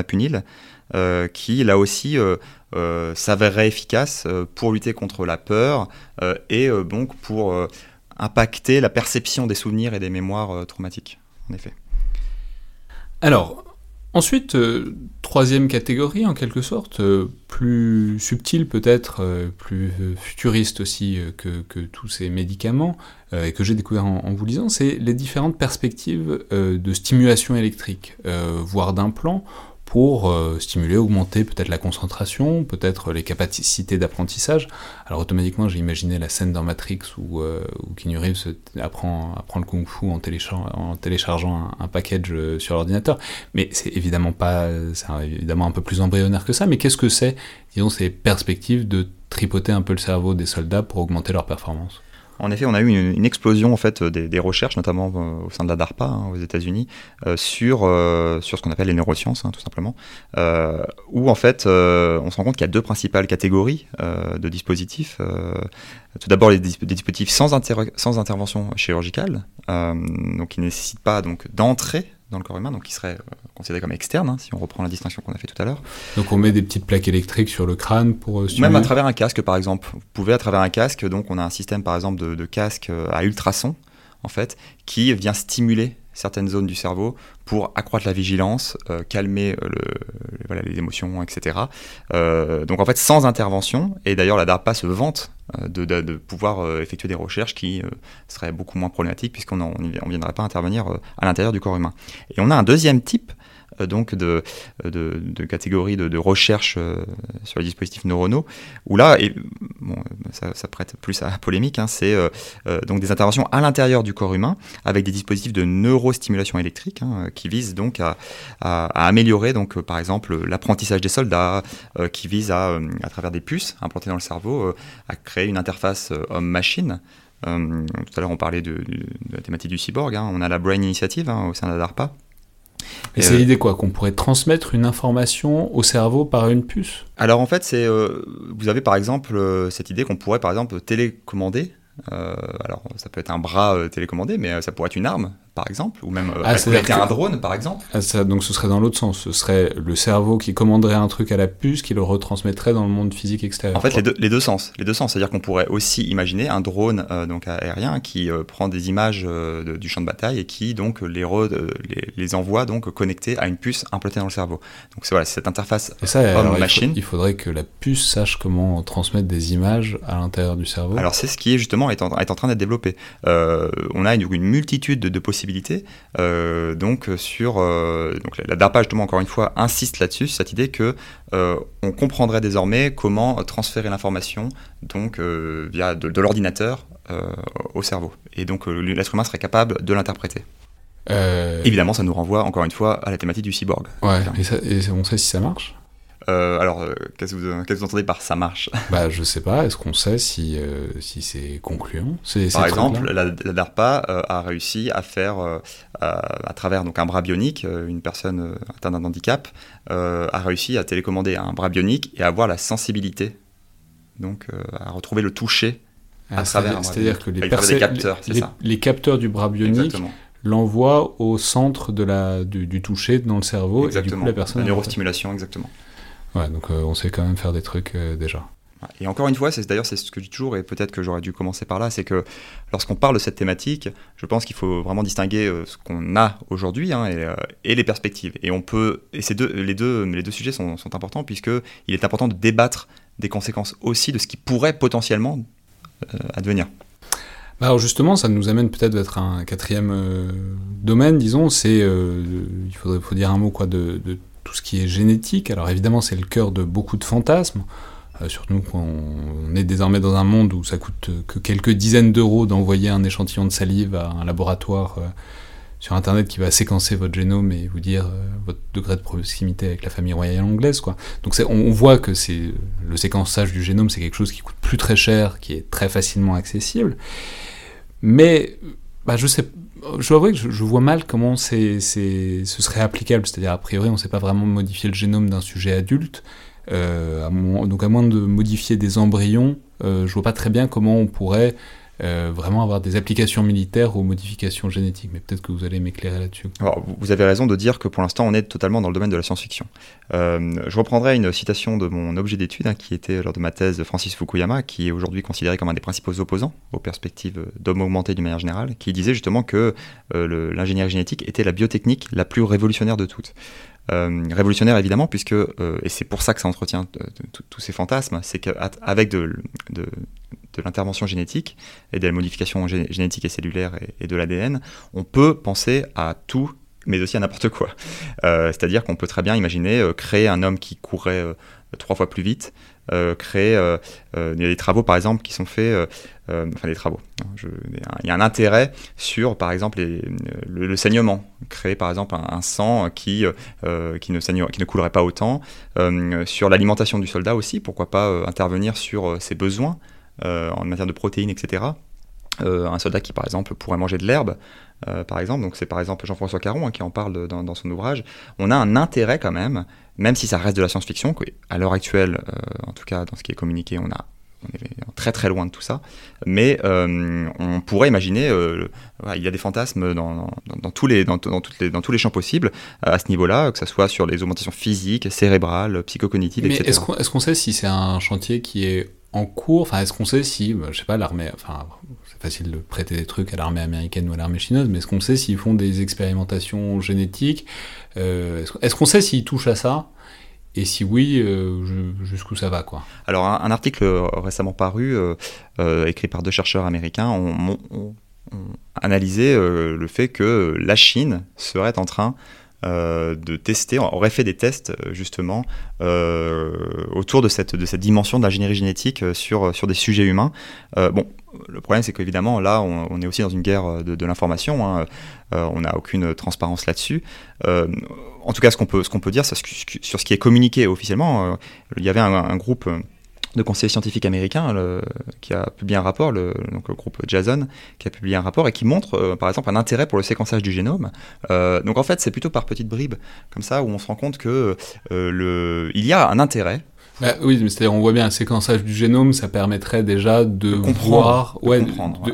qui là aussi euh, s'avérerait efficace pour lutter contre la peur et donc pour impacter la perception des souvenirs et des mémoires traumatiques, en effet. Alors, ensuite, euh, troisième catégorie en quelque sorte, euh, plus subtile peut-être, euh, plus futuriste aussi que, tous ces médicaments, et que j'ai découvert en, vous lisant, c'est les différentes perspectives de stimulation électrique, voire d'implant, pour euh, stimuler, augmenter peut-être la concentration, peut-être les capacités d'apprentissage. Alors automatiquement, j'ai imaginé la scène dans Matrix où, euh, apprend, apprend le kung-fu en, en téléchargeant un, package euh, sur l'ordinateur. Mais c'est évidemment pas, c'est évidemment un peu plus embryonnaire que ça. Mais qu'est-ce que c'est, disons, ces perspectives de tripoter un peu le cerveau des soldats pour augmenter leur performance en effet, on a eu une, explosion en fait des, recherches, notamment euh, au sein de la DARPA hein, aux États-Unis, euh, sur euh, sur ce qu'on appelle les neurosciences, hein, tout simplement, où en fait on se rend compte qu'il y a deux principales catégories de dispositifs. tout d'abord les, dispositifs sans, intervention chirurgicale, donc qui ne nécessitent pas donc dans le corps humain, donc qui serait euh, considéré comme externe, hein, si on reprend la distinction qu'on a fait tout à l'heure. Donc on met des petites plaques électriques sur le crâne pour euh, Même à travers un casque, par exemple. Vous pouvez à travers un casque, donc on a un système par exemple de, de casque euh, à ultrasons, en fait, qui vient stimuler certaines zones du cerveau pour accroître la vigilance, euh, calmer le, voilà, les émotions, etc. Euh, donc en fait, sans intervention, et d'ailleurs la DARPA se vante de, de, pouvoir effectuer des recherches qui seraient beaucoup moins problématiques puisqu'on ne viendrait pas intervenir à l'intérieur du corps humain. Et on a un deuxième type euh, donc de, de, catégories de, recherche euh, sur les dispositifs neuronaux, où là, et, bon, ça, prête plus à la polémique, hein, c'est euh, donc des interventions à l'intérieur du corps humain avec des dispositifs de neurostimulation électrique hein, qui visent donc à, à, améliorer, donc, par exemple, l'apprentissage des soldats, qui visent à, à travers des puces implantées dans le cerveau, à créer une interface homme-machine. tout à l'heure, on parlait de, la thématique du cyborg. Hein. On a la Brain Initiative au sein de la DARPA, et c'est euh, l'idée quoi Qu'on pourrait transmettre une information au cerveau par une puce Alors en fait, c'est euh, vous avez par exemple euh, cette idée qu'on pourrait par exemple télécommander. alors ça peut être un bras télécommandé, mais ça pourrait être une arme par exemple, ou même euh, ah, un drone, par exemple. Ah, ça, donc ce serait dans l'autre sens, ce serait le cerveau qui commanderait un truc à la puce, qui le retransmettrait dans le monde physique extérieur. En fait, les deux, les deux, sens, les deux sens, c'est-à-dire qu'on pourrait aussi imaginer un drone euh, donc aérien qui euh, prend des images euh, du champ de bataille et qui donc les, les, les, envoie donc connectés à une puce implantée dans le cerveau. Donc voilà, cette interface homme-machine. Il, faudrait que la puce sache comment transmettre des images à l'intérieur du cerveau. Alors c'est ce qui est justement est en, est en train d'être développé. on a une, une multitude de, de possibilités euh, donc sur euh, donc la DARPA justement encore une fois insiste là-dessus cette idée que euh, on comprendrait désormais comment transférer l'information donc via de, l'ordinateur au cerveau et donc l'être humain serait capable de l'interpréter. Évidemment, ça nous renvoie encore une fois à la thématique du cyborg. Ouais, et, et on sait si ça marche euh, alors, euh, qu'est-ce que, vous, que vous entendez par ça marche? Bah, je sais pas. Est-ce qu'on sait si, euh, si c'est concluant? Par exemple, la, DARPA a réussi à faire, à, travers donc un bras bionique, une personne atteinte d'un handicap a réussi à télécommander un bras bionique et à avoir la sensibilité, donc à retrouver le toucher ah, C'est-à-dire que les, capteurs, les, capteurs du bras bionique l'envoient au centre de la, du, toucher dans le cerveau et du coup la personne. La neurostimulation, exactement. Ouais, donc euh, on sait quand même faire des trucs euh, déjà. Et encore une fois, c'est d'ailleurs c'est ce que je dis toujours, et peut-être que j'aurais dû commencer par là, c'est que lorsqu'on parle de cette thématique, je pense qu'il faut vraiment distinguer euh, ce qu'on a aujourd'hui hein, et, les perspectives. Et on peut, et ces deux, les deux, les deux sujets sont, sont importants puisque il est important de débattre des conséquences aussi de ce qui pourrait potentiellement advenir. Bah, alors justement, ça nous amène peut-être vers un quatrième domaine, disons, c'est, il faudrait, faut dire un mot quoi de, de tout ce qui est génétique. Alors évidemment, c'est le cœur de beaucoup de fantasmes, euh, surtout qu'on est désormais dans un monde où ça coûte que quelques dizaines d'euros d'envoyer un échantillon de salive à un laboratoire euh, sur Internet qui va séquencer votre génome et vous dire euh, votre degré de proximité avec la famille royale anglaise. Quoi. Donc on, on voit que le séquençage du génome, c'est quelque chose qui coûte plus très cher, qui est très facilement accessible. Mais bah, je sais je dois avouer que je, vois mal comment c'est, ce serait applicable. C'est-à-dire, a priori, on ne sait pas vraiment modifier le génome d'un sujet adulte. Euh, donc, à moins de modifier des embryons, euh, je vois pas très bien comment on pourrait euh, vraiment avoir des applications militaires aux modifications génétiques. Mais peut-être que vous allez m'éclairer là-dessus. Alors, vous avez raison de dire que pour l'instant, on est totalement dans le domaine de la science-fiction. Euh, je reprendrai une citation de mon objet d'étude, hein, qui était lors de ma thèse de Francis Fukuyama, qui est aujourd'hui considéré comme un des principaux opposants aux perspectives d'homme augmenté d'une manière générale, qui disait justement que euh, l'ingénierie génétique était la biotechnique la plus révolutionnaire de toutes. Révolutionnaire évidemment puisque et c'est pour ça que ça entretient tous ces fantasmes c'est qu'avec de, de, l'intervention génétique et de la modification génétique et cellulaire et, de l'ADN, on peut penser à tout mais aussi à n'importe quoi. C'est-à-dire qu'on peut très bien imaginer créer un homme qui courrait trois fois plus vite, créer... il y a des travaux, par exemple, qui sont faits... enfin, des travaux. il y a un intérêt sur, par exemple, le, saignement. Créer, par exemple, un, sang qui, qui, ne saigne, qui ne coulerait pas autant. sur l'alimentation du soldat aussi, pourquoi pas intervenir sur ses besoins en matière de protéines, etc. Euh, un soldat qui, par exemple, pourrait manger de l'herbe, euh, par exemple, donc c'est par exemple Jean-François Caron hein, qui en parle dans, son ouvrage, on a un intérêt quand même, même si ça reste de la science-fiction, à l'heure actuelle, euh, en tout cas dans ce qui est communiqué, on, a, on est très très loin de tout ça, mais on pourrait imaginer, il y a des fantasmes dans, tous les, dans, toutes les, dans tous les champs possibles à ce niveau-là, que ce soit sur les augmentations physiques, cérébrales, psychocognitives, mais etc. Est-ce qu'on sait si c'est un chantier qui est en cours? Enfin, est-ce qu'on sait si, je sais pas, l'armée, enfin, facile de prêter des trucs à l'armée américaine ou à l'armée chinoise, mais est-ce qu'on sait s'ils font des expérimentations génétiques euh, Est-ce qu'on sait s'ils touchent à ça? Et si oui, euh, jusqu'où ça va quoi? Alors un, article récemment paru, euh, écrit par deux chercheurs américains, ont, analysé le fait que la Chine serait en train euh, de tester, on aurait fait des tests euh, justement euh, autour de cette, dimension d'ingénierie génétique sur, sur des sujets humains. bon, le problème c'est qu'évidemment là on, est aussi dans une guerre de, l'information, hein. on n'a aucune transparence là-dessus. en tout cas, ce qu'on peut, ce qu'on peut dire sur ce qui est communiqué officiellement, il y avait un groupe de conseillers scientifiques américains qui a publié un rapport, le groupe Jason, qui a publié un rapport et qui montre euh, par exemple un intérêt pour le séquençage du génome. Euh, donc en fait c'est plutôt par petites bribes comme ça où on se rend compte que euh, le, il y a un intérêt bah, oui, c'est-à-dire on voit bien un séquençage du génome, ça permettrait déjà de, comprendre, ouais,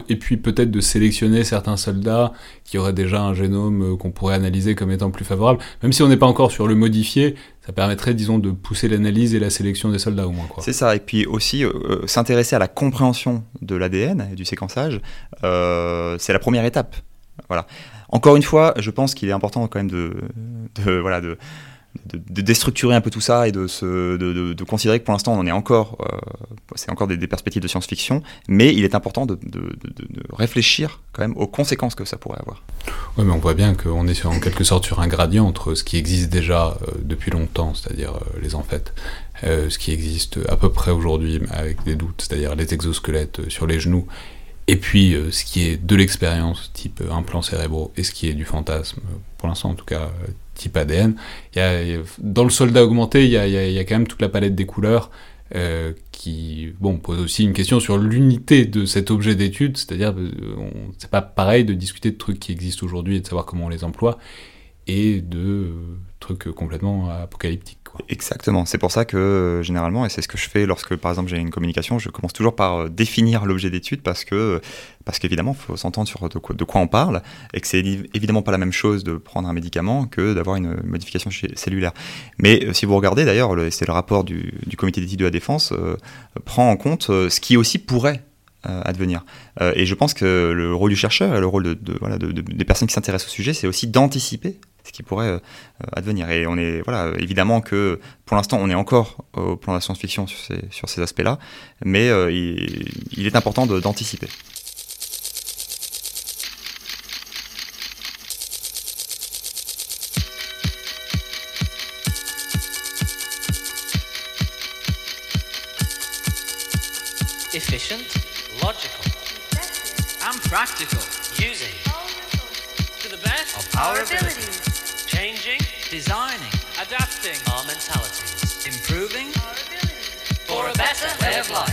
et puis peut-être de sélectionner certains soldats qui auraient déjà un génome qu'on pourrait analyser comme étant plus favorable. Même si on n'est pas encore sur le modifié, ça permettrait, disons, de pousser l'analyse et la sélection des soldats au moins. C'est ça, et puis aussi euh, euh, s'intéresser à la compréhension de l'ADN et du séquençage, euh, c'est la première étape. Voilà. Encore une fois, je pense qu'il est important quand même de, de voilà, de, de, déstructurer un peu tout ça et de, se, de, considérer que pour l'instant on en est encore, euh, c'est encore des, perspectives de science-fiction, mais il est important de, réfléchir quand même aux conséquences que ça pourrait avoir. Oui, mais on voit bien qu'on est en quelque sorte sur un gradient entre ce qui existe déjà euh, depuis longtemps, c'est-à-dire euh, les amphettes, ce qui existe à peu près aujourd'hui avec des doutes, c'est-à-dire les exosquelettes sur les genoux, et puis ce qui est de l'expérience type implants cérébraux et ce qui est du fantasme, pour l'instant en tout cas type ADN. Y a, dans le soldat augmenté, il y, a, il y a, quand même toute la palette des couleurs euh, qui bon, pose aussi une question sur l'unité de cet objet d'étude, c'est-à-dire euh, c'est pas pareil de discuter de trucs qui existent aujourd'hui et de savoir comment on les emploie, et de euh, trucs complètement apocalyptiques. Exactement, c'est pour ça que euh, généralement, et c'est ce que je fais lorsque par exemple j'ai une communication, je commence toujours par euh, définir l'objet d'étude parce que parce qu'évidemment faut s'entendre sur de quoi, on parle et que c'est évidemment pas la même chose de prendre un médicament que d'avoir une modification cellulaire. Mais euh, si vous regardez d'ailleurs, c'est le rapport du, comité d'études de la défense prend en compte ce qui aussi pourrait advenir. et je pense que le rôle du chercheur et le rôle des personnes qui s'intéressent au sujet, c'est aussi d'anticiper ce qui pourrait euh, advenir. Et on est, voilà, évidemment que pour l'instant, on est encore au plan de la science-fiction sur ces, sur ces aspects-là, mais euh, il, est important d'anticiper. efficient, logical, and practical, using to the best of our ability. Designing, adapting our mentalities, improving for a better way of life.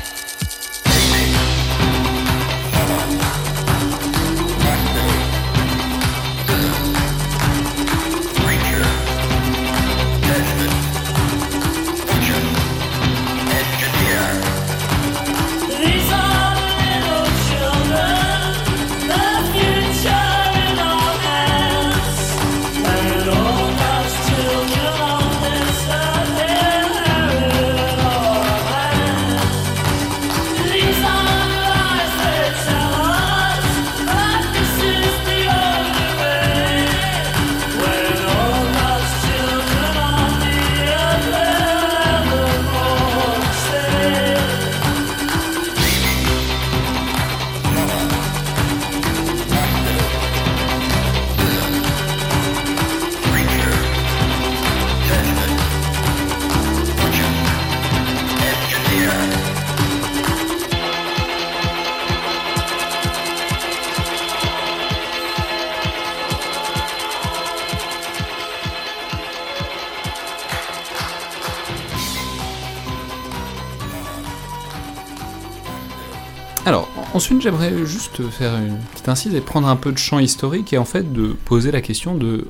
Ensuite, j'aimerais juste faire une petite incise et prendre un peu de champ historique et en fait de poser la question de,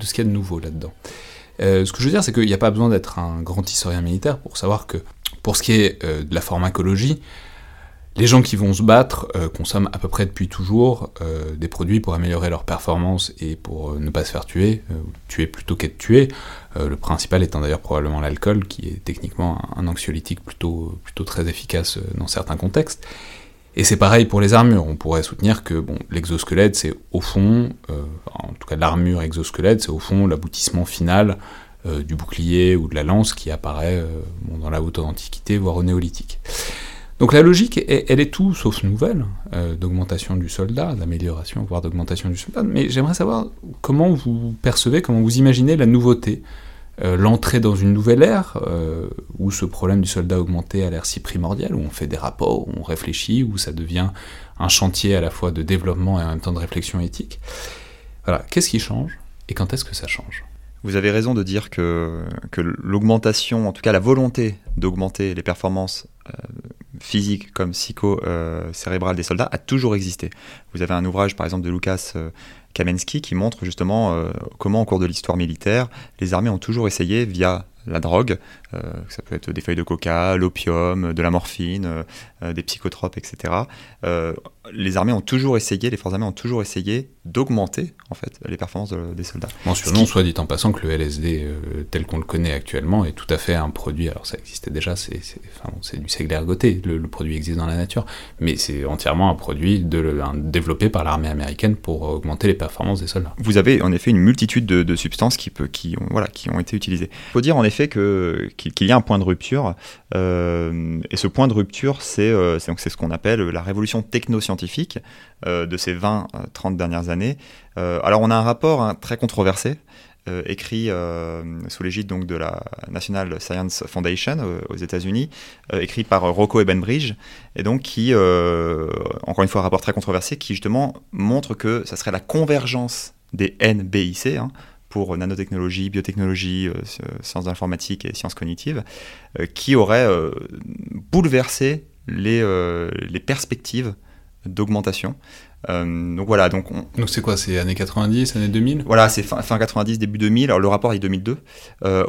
ce qu'il y a de nouveau là-dedans. Euh, ce que je veux dire, c'est qu'il n'y a pas besoin d'être un grand historien militaire pour savoir que, pour ce qui est euh, de la pharmacologie, les gens qui vont se battre euh, consomment à peu près depuis toujours des produits pour améliorer leur performance et pour ne pas se faire tuer, tuer plutôt qu'être tué. le principal étant d'ailleurs probablement l'alcool, qui est techniquement un anxiolytique plutôt très efficace dans certains contextes. Et c'est pareil pour les armures. On pourrait soutenir que bon, l'exosquelette, c'est au fond, euh, en tout cas l'armure exosquelette, c'est au fond l'aboutissement final euh, du bouclier ou de la lance qui apparaît euh, dans la haute antiquité, voire au néolithique. Donc la logique, elle est tout sauf nouvelle, d'augmentation du soldat, d'amélioration, voire d'augmentation du soldat, mais j'aimerais savoir comment vous percevez, comment vous imaginez la nouveauté euh, l'entrée dans une nouvelle ère, euh, où ce problème du soldat augmenté a l'air si primordial, où on fait des rapports, où on réfléchit, où ça devient un chantier à la fois de développement et en même temps de réflexion éthique. Voilà, qu'est-ce qui change et quand est-ce que ça change? Vous avez raison de dire que, que l'augmentation, en tout cas la volonté d'augmenter les performances euh, physiques comme psycho-cérébrales des soldats a toujours existé. Vous avez un ouvrage par exemple de Lucas Kamensky qui montre justement euh, comment au cours de l'histoire militaire, les armées ont toujours essayé via la drogue, euh, ça peut être des feuilles de coca, l'opium, de la morphine, euh, des psychotropes, etc. les armées ont toujours essayé, les forces armées ont toujours essayé d'augmenter en fait les performances des soldats. Mentionnons, soit dit en passant, que le LSD tel qu'on le connaît actuellement est tout à fait un produit. Alors ça existait déjà, c'est enfin, du seigle ergoté, le, le, produit existe dans la nature, mais c'est entièrement un produit de, développé par l'armée américaine pour augmenter les performances des soldats. Vous avez en effet une multitude de, substances qui, peut, qui, ont, voilà, qui ont été utilisées. Il faut dire en effet qu'il y a un point de rupture, euh, et ce point de rupture, c'est euh, c'est ce qu'on appelle la révolution technoscientifique euh, de ces 20-30 dernières années. alors on a un rapport hein, très controversé, écrit sous l'égide donc de la National Science Foundation aux États-Unis, écrit par Rocco Ebenbridge, et donc qui, encore une fois, un rapport très controversé, qui justement montre que ça serait la convergence des NBIC, hein, pour nanotechnologie, biotechnologie, euh, sciences d'informatique et sciences cognitives, euh, qui aurait euh, bouleversé les, les perspectives d'augmentation. donc voilà, donc Donc c'est quoi, c'est années 90, années 2000 Voilà, c'est fin, fin, 90, début 2000. Alors le rapport est 2002, où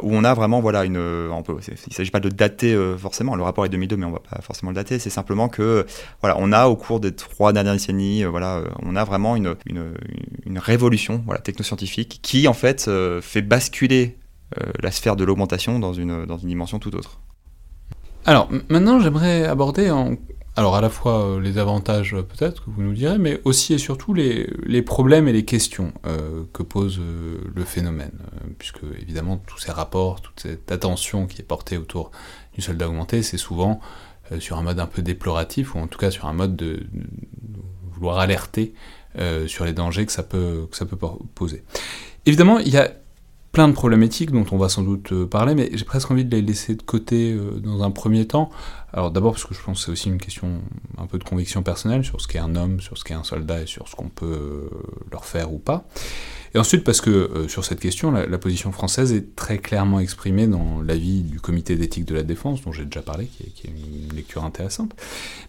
on a vraiment voilà une. On peut, il ne s'agit pas de dater forcément. Le rapport est 2002, mais on ne va pas forcément le dater. C'est simplement que voilà, on a au cours des trois dernières décennies, voilà, on a vraiment une, une, une révolution, voilà, technoscientifique, qui en fait fait basculer la sphère de l'augmentation dans une dans une dimension tout autre. Alors maintenant, j'aimerais aborder en alors à la fois euh, les avantages euh, peut-être que vous nous direz, mais aussi et surtout les, problèmes et les questions euh, que pose le phénomène, puisque évidemment tous ces rapports, toute cette attention qui est portée autour du soldat augmenté, c'est souvent sur un mode un peu déploratif, ou en tout cas sur un mode de, vouloir alerter sur les dangers que ça peut, que ça peut poser. Évidemment, il y a plein de problématiques dont on va sans doute euh, parler, mais j'ai presque envie de les laisser de côté euh, dans un premier temps. Alors d'abord parce que je pense que c'est aussi une question un peu de conviction personnelle sur ce qu'est un homme, sur ce qu'est un soldat et sur ce qu'on peut euh, leur faire ou pas. Et ensuite parce que euh, sur cette question, la, position française est très clairement exprimée dans l'avis du comité d'éthique de la défense, dont j'ai déjà parlé, qui est, une lecture intéressante.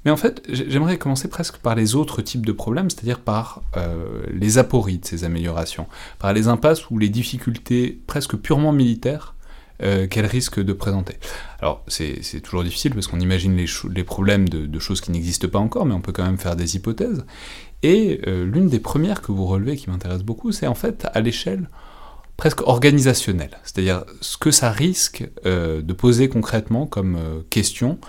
Mais en fait, j'aimerais commencer presque par les autres types de problèmes, c'est-à-dire par euh, les apories de ces améliorations, par les impasses ou les difficultés presque purement militaires euh, qu'elles risquent de présenter. Alors c'est toujours difficile parce qu'on imagine les, problèmes de, choses qui n'existent pas encore, mais on peut quand même faire des hypothèses. Et euh, l'une des premières que vous relevez qui m'intéresse beaucoup, c'est en fait à l'échelle presque organisationnelle, c'est-à-dire ce que ça risque euh, de poser concrètement comme question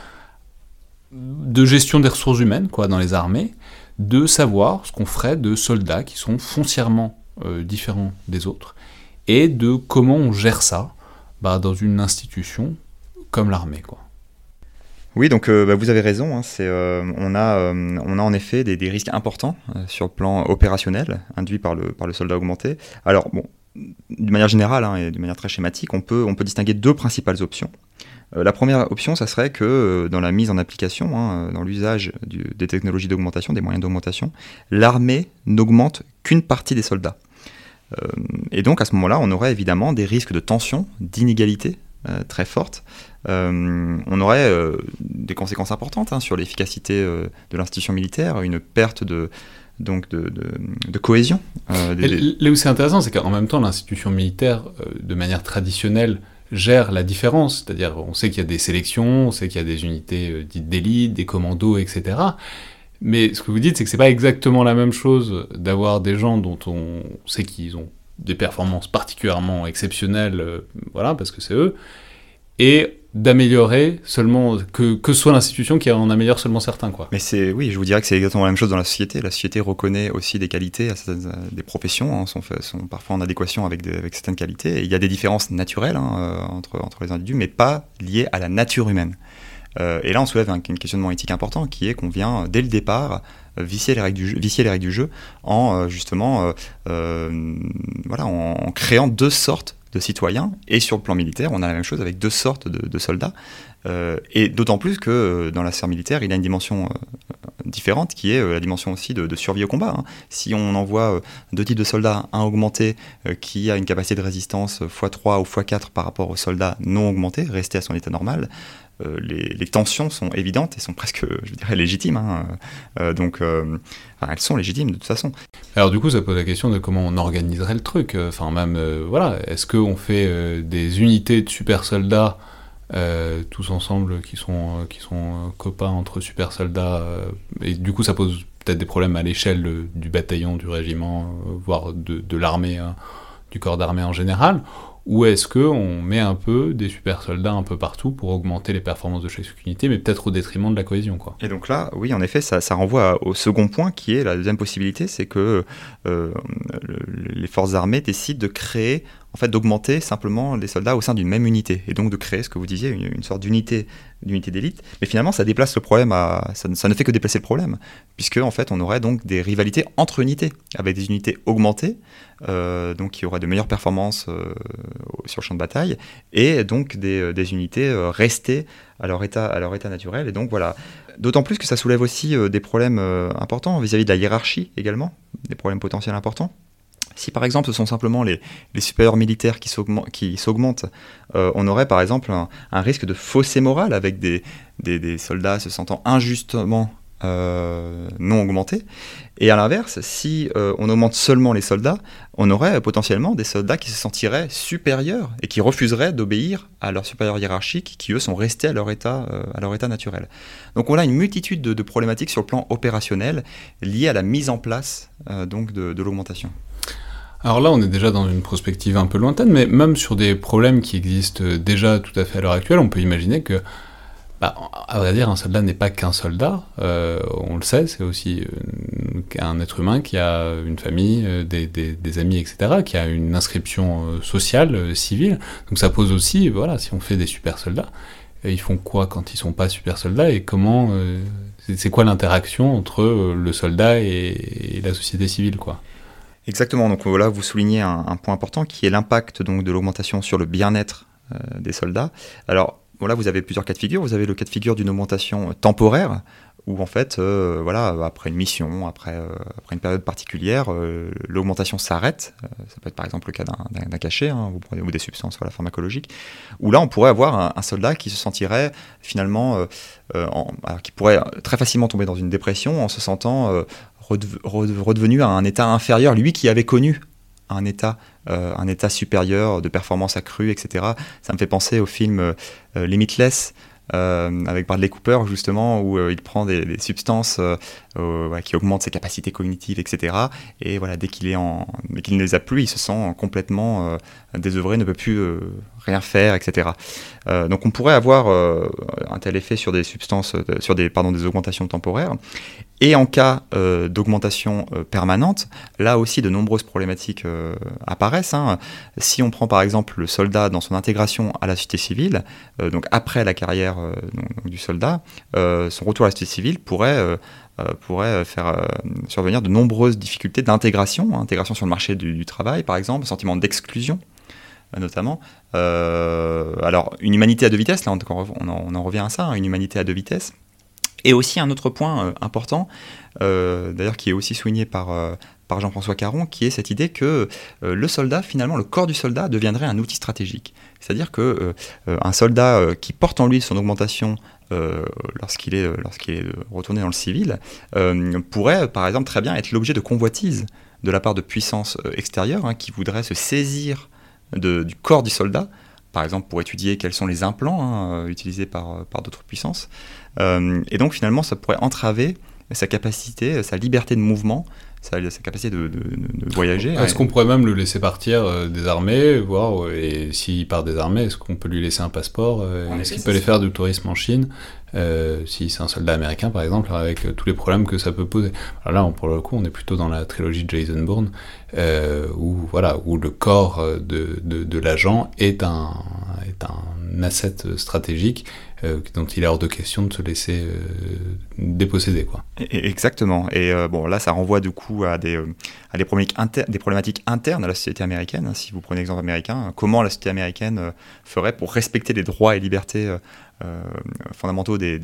de gestion des ressources humaines quoi, dans les armées, de savoir ce qu'on ferait de soldats qui sont foncièrement différents des autres, et de comment on gère ça bah, dans une institution comme l'armée. quoi. Oui, donc euh, bah, vous avez raison. Hein, euh, on, a, euh, on a en effet des, risques importants sur le plan opérationnel induits par le, par le soldat augmenté. Alors, bon, d'une manière générale hein, et de manière très schématique, on peut, on peut distinguer deux principales options. la première option, ça serait que dans la mise en application, hein, dans l'usage des technologies d'augmentation, des moyens d'augmentation, l'armée n'augmente qu'une partie des soldats. Et donc à ce moment-là, on aurait évidemment des risques de tension, d'inégalité très forte, on aurait des conséquences importantes hein, sur l'efficacité de l'institution militaire, une perte de, donc de, cohésion. Là où c'est intéressant, c'est qu'en même temps, l'institution militaire, de manière traditionnelle, gère la différence. C'est-à-dire, on sait qu'il y a des sélections, on sait qu'il y a des unités dites d'élite, des commandos, etc. Mais ce que vous dites, c'est que c'est pas exactement la même chose d'avoir des gens dont on sait qu'ils ont des performances particulièrement exceptionnelles, euh, voilà, parce que c'est eux, et d'améliorer seulement que, que soit l'institution qui en améliore seulement certains quoi. Mais c'est oui, je vous dirais que c'est exactement la même chose dans la société. La société reconnaît aussi des qualités, des professions hein, sont, parfois en adéquation avec, avec certaines qualités. Il y a des différences naturelles hein, euh, entre, entre les individus, mais pas liées à la nature humaine. Euh, et là, on soulève un, questionnement éthique important qui est qu'on vient, dès le départ, euh, vicier les règles du jeu, les règles du jeu en euh, justement voilà, en, créant deux sortes de citoyens. Et sur le plan militaire, on a la même chose avec deux sortes de, soldats. et d'autant plus que dans la sphère militaire, il y a une dimension différente qui est la dimension aussi de, survie au combat. Hein. Si on envoie deux types de soldats, un augmenté qui a une capacité de résistance x3 ou x4 par rapport aux soldats non augmentés, restés à son état normal, euh, les, tensions sont évidentes et sont presque, je dirais, légitimes. Hein. Euh, donc, euh, elles sont légitimes de toute façon. Alors du coup, ça pose la question de comment on organiserait le truc. Enfin, même, voilà, est-ce qu'on fait des unités de super soldats tous ensemble qui sont, qui sont copains entre super soldats et du coup, ça pose peut-être des problèmes à l'échelle du bataillon, du régiment, voire de, de l'armée, hein, du corps d'armée en général ou est-ce qu'on met un peu des super soldats un peu partout pour augmenter les performances de chaque unité, mais peut-être au détriment de la cohésion quoi. Et donc là, oui, en effet, ça, renvoie au second point qui est la deuxième possibilité, c'est que euh, les forces armées décident de créer en fait d'augmenter simplement les soldats au sein d'une même unité et donc de créer ce que vous disiez une, sorte d'unité d'unité d'élite. Mais finalement ça déplace le problème ça, ne fait que déplacer le problème puisque en fait on aurait donc des rivalités entre unités avec des unités augmentées euh, donc qui auraient de meilleures performances euh, sur le champ de bataille et donc des, euh, unités restées à leur état à leur état naturel. Et donc voilà. D'autant plus que ça soulève aussi des problèmes importants vis à -vis de la hiérarchie également, des problèmes potentiels importants. Si par exemple ce sont simplement les, supérieurs militaires qui s'augmentent, euh, on aurait par exemple un, risque de fossé moral avec des, soldats se sentant injustement euh, non augmentés. Et à l'inverse, si euh, on augmente seulement les soldats, on aurait potentiellement des soldats qui se sentiraient supérieurs et qui refuseraient d'obéir à leurs supérieurs hiérarchiques qui, eux, sont restés à leur état, naturel. Donc on a une multitude de, problématiques sur le plan opérationnel liées à la mise en place donc de l'augmentation. Alors là, on est déjà dans une prospective un peu lointaine, mais même sur des problèmes qui existent déjà tout à fait à l'heure actuelle, on peut imaginer que, bah, à vrai dire, un soldat n'est pas qu'un soldat, euh, on le sait, c'est aussi euh, un être humain qui a une famille, euh, des, amis, etc., qui a une inscription sociale, civile. Donc ça pose aussi, voilà, si on fait des super soldats, ils font quoi quand ils sont pas super soldats et comment, c'est quoi l'interaction entre le soldat et, et la société civile, quoi Exactement. Donc là, vous soulignez un, point important qui est l'impact donc de l'augmentation sur le bien-être euh, des soldats. Alors voilà, vous avez plusieurs cas de figure. Vous avez le cas de figure d'une augmentation temporaire où en fait, euh, voilà, après une mission, après, euh, après une période particulière, l'augmentation s'arrête. ça peut être par exemple le cas d'un cachet hein, ou des substances voilà, pharmacologiques. Où là, on pourrait avoir un, soldat qui se sentirait finalement, qui pourrait très facilement tomber dans une dépression en se sentant redevenu à un état inférieur, lui qui avait connu un état, euh, un état supérieur de performance accrue, etc. Ça me fait penser au film euh, Limitless euh, avec Bradley Cooper justement où il prend des, substances qui augmentent ses capacités cognitives, etc. Et voilà, dès qu'il ne les a plus, il se sent complètement désœuvré, ne peut plus rien faire, etc. donc on pourrait avoir un tel effet sur des substances, sur des pardon, des augmentations temporaires. Et en cas euh, d'augmentation euh, permanente, là aussi de nombreuses problématiques euh, apparaissent. Hein. Si on prend par exemple le soldat dans son intégration à la société civile, donc après la carrière du soldat, son retour à la société civile pourrait, pourrait faire survenir de nombreuses difficultés d'intégration, hein. intégration sur le marché du, travail par exemple, sentiment d'exclusion notamment. alors, une humanité à deux vitesses, là on en, revient à ça, hein, une humanité à deux vitesses. Et aussi un autre point euh, important, euh, d'ailleurs qui est aussi souligné par, euh, par Jean-François Caron, qui est cette idée que le soldat, finalement, le corps du soldat deviendrait un outil stratégique. C'est-à-dire que un soldat qui porte en lui son augmentation lorsqu'il est, lorsqu'il est retourné dans le civil, pourrait par exemple très bien être l'objet de convoitises de la part de puissances extérieures hein, qui voudraient se saisir du corps du soldat par exemple pour étudier quels sont les implants hein, euh, utilisés par, euh, d'autres puissances. Euh, et donc finalement, ça pourrait entraver sa capacité, sa liberté de mouvement, sa, sa capacité de, voyager. Est-ce qu'on pourrait même le laisser partir des armées, voir, et s'il part des armées, est-ce qu'on peut lui laisser un passeport Est-ce qu'il peut aller faire du tourisme en Chine euh, si c'est un soldat américain par exemple, avec euh, tous les problèmes que ça peut poser? Alors là, pour le coup, on est plutôt dans la trilogie de Jason Bourne, euh, où voilà, où le corps de, de, de l'agent est un est un asset stratégique euh, dont il est hors de question de se laisser euh, déposséder. Quoi. Exactement. Et euh, bon, là, ça renvoie du coup à des, des, problématiques, internes à la société américaine. Hein, si vous prenez l'exemple américain, comment la société américaine ferait pour respecter les droits et libertés fondamentaux des,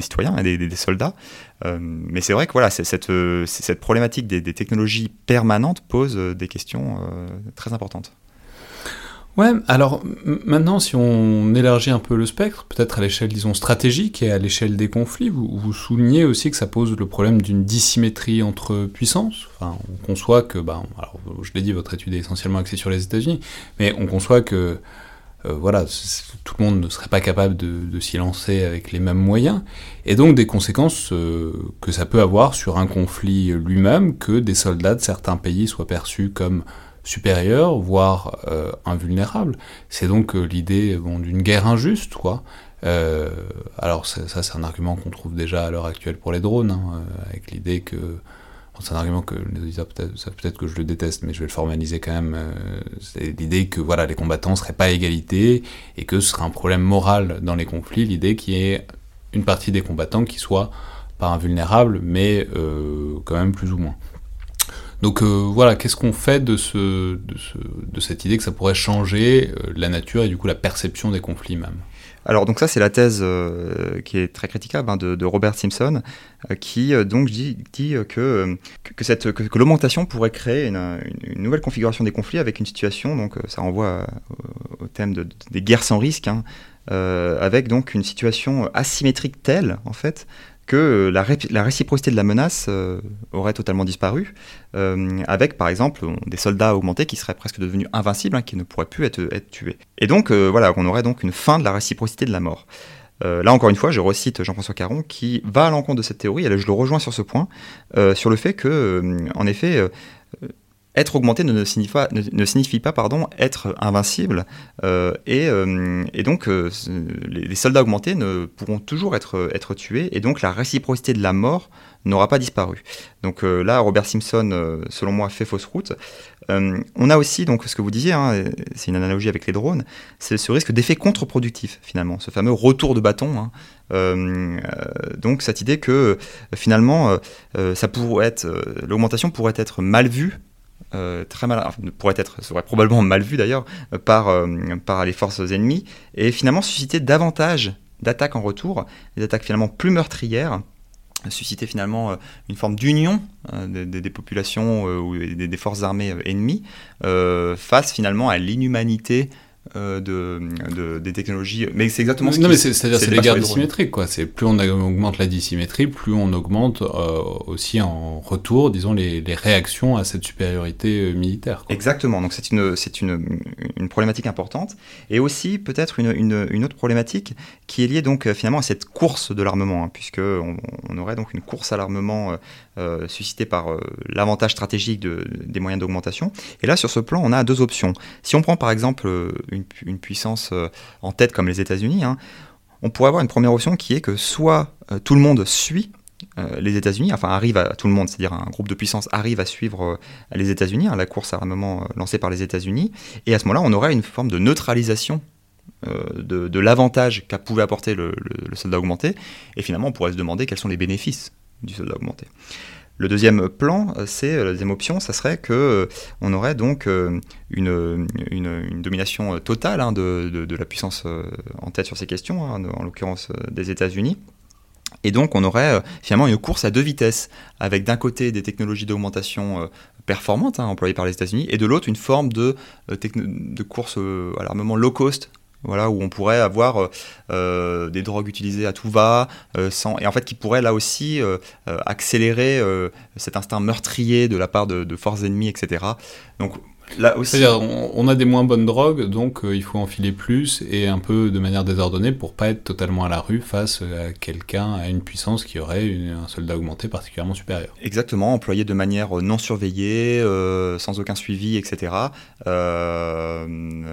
citoyens et des, soldats? mais c'est vrai que voilà, cette problématique des, technologies permanentes pose des questions très importantes. Ouais, alors maintenant, si on élargit un peu le spectre, peut-être à l'échelle, disons, stratégique et à l'échelle des conflits, vous, vous, soulignez aussi que ça pose le problème d'une dissymétrie entre puissances. Enfin, on conçoit que, ben, alors, je l'ai dit, votre étude est essentiellement axée sur les États-Unis, mais on conçoit que, euh, voilà, tout le monde ne serait pas capable de, de s'y lancer avec les mêmes moyens, et donc des conséquences euh, que ça peut avoir sur un conflit lui-même, que des soldats de certains pays soient perçus comme supérieur, voire euh, invulnérable. C'est donc euh, l'idée d'une guerre injuste, quoi. Euh, alors ça, c'est un argument qu'on trouve déjà à l'heure actuelle pour les drones, hein, avec l'idée que c'est un argument que peut-être que je le déteste, mais je vais le formaliser quand même. c'est l'idée que voilà, les combattants seraient pas à égalité et que ce serait un problème moral dans les conflits. L'idée qu'il y ait une partie des combattants qui soit pas invulnérable, mais quand même plus ou moins. Donc euh, voilà, qu'est-ce qu'on fait de, ce, de, cette idée que ça pourrait changer euh, la nature et du coup la perception des conflits même? Alors donc ça c'est la thèse euh, qui est très critiquable hein, de, Robert Simpson qui donc dit, que, que, cette, que, l'augmentation pourrait créer une, nouvelle configuration des conflits avec une situation, donc ça renvoie au thème des guerres sans risque, hein, avec donc une situation asymétrique telle en fait que euh, la, réciprocité de la menace euh, aurait totalement disparu, euh, avec par exemple des soldats augmentés qui seraient presque devenus invincibles, hein, qui ne pourraient plus être, tués. Et donc voilà, on aurait donc une fin de la réciprocité de la mort. là encore une fois, je recite Jean-François Caron qui va à l'encontre de cette théorie, et je le rejoins sur ce point, sur le fait que, en effet, être augmenté ne, signifie pas, ne, signifie pas pardon, être invincible, euh, et, euh, et, donc euh, les, soldats augmentés ne pourront toujours être, être tués, et donc la réciprocité de la mort n'aura pas disparu. Donc là, Robert Simpson, selon moi, fait fausse route. on a aussi, donc ce que vous disiez, hein, c'est une analogie avec les drones, c'est ce risque d'effet contre-productif, finalement, ce fameux retour de bâton. Hein. donc cette idée que finalement, ça pourrait être, l'augmentation pourrait être mal vue euh, très mal, pourrait être, serait probablement mal vu d'ailleurs euh, par, euh, les forces ennemies, et finalement susciter davantage d'attaques en retour, des attaques finalement plus meurtrières, susciter finalement une forme d'union des, populations ou des, forces armées ennemies face finalement à l'inhumanité euh, de, des technologies. Mais c'est exactement ce Non, mais c'est-à-dire c'est les guerres dissymétriques, quoi. C'est plus on augmente la dissymétrie, plus on augmente euh, aussi en retour, disons, les, les, réactions à cette supériorité euh, militaire. Exactement. Donc c'est une, c'est une, une, problématique importante. Et aussi peut-être une, une, une, autre problématique qui est liée donc finalement à cette course de l'armement, hein, puisque on, on, aurait donc une course à l'armement euh, suscité par euh, l'avantage stratégique de, des moyens d'augmentation. Et là, sur ce plan, on a deux options. Si on prend par exemple euh, une, puissance en tête comme les États-Unis, hein, on pourrait avoir une première option qui est que soit tout le monde suit les États-Unis, enfin arrive à tout le monde, c'est-à-dire un groupe de puissance arrive à suivre les États-Unis, hein, la course à armement lancée par les États-Unis, et à ce moment-là, on aurait une forme de neutralisation de, l'avantage qu'a pouvait apporter le, soldat augmenté, et finalement on pourrait se demander quels sont les bénéfices du soldat augmenté. Le deuxième plan, euh, c'est euh, la deuxième option, ça serait que euh, on aurait donc une, une, domination totale hein, de, de, la puissance en tête sur ces questions, hein, en l'occurrence des États-Unis, Et donc on aurait finalement une course à deux vitesses, avec d'un côté des technologies d'augmentation performantes hein, employées par les États-Unis, et de l'autre une forme de, de course à l'armement low cost voilà, où on pourrait avoir euh, euh, des drogues utilisées à tout va, euh, et en fait qui pourrait là aussi accélérer cet instinct meurtrier de la part de, de forces ennemies, etc. Donc c'est-à-dire, on, a des moins bonnes drogues, donc euh, il faut enfiler plus et un peu de manière désordonnée pour pas être totalement à la rue face à quelqu'un, à une puissance qui aurait un soldat augmenté particulièrement supérieur. Exactement, employé de manière non surveillée, euh, sans aucun suivi, etc. Euh,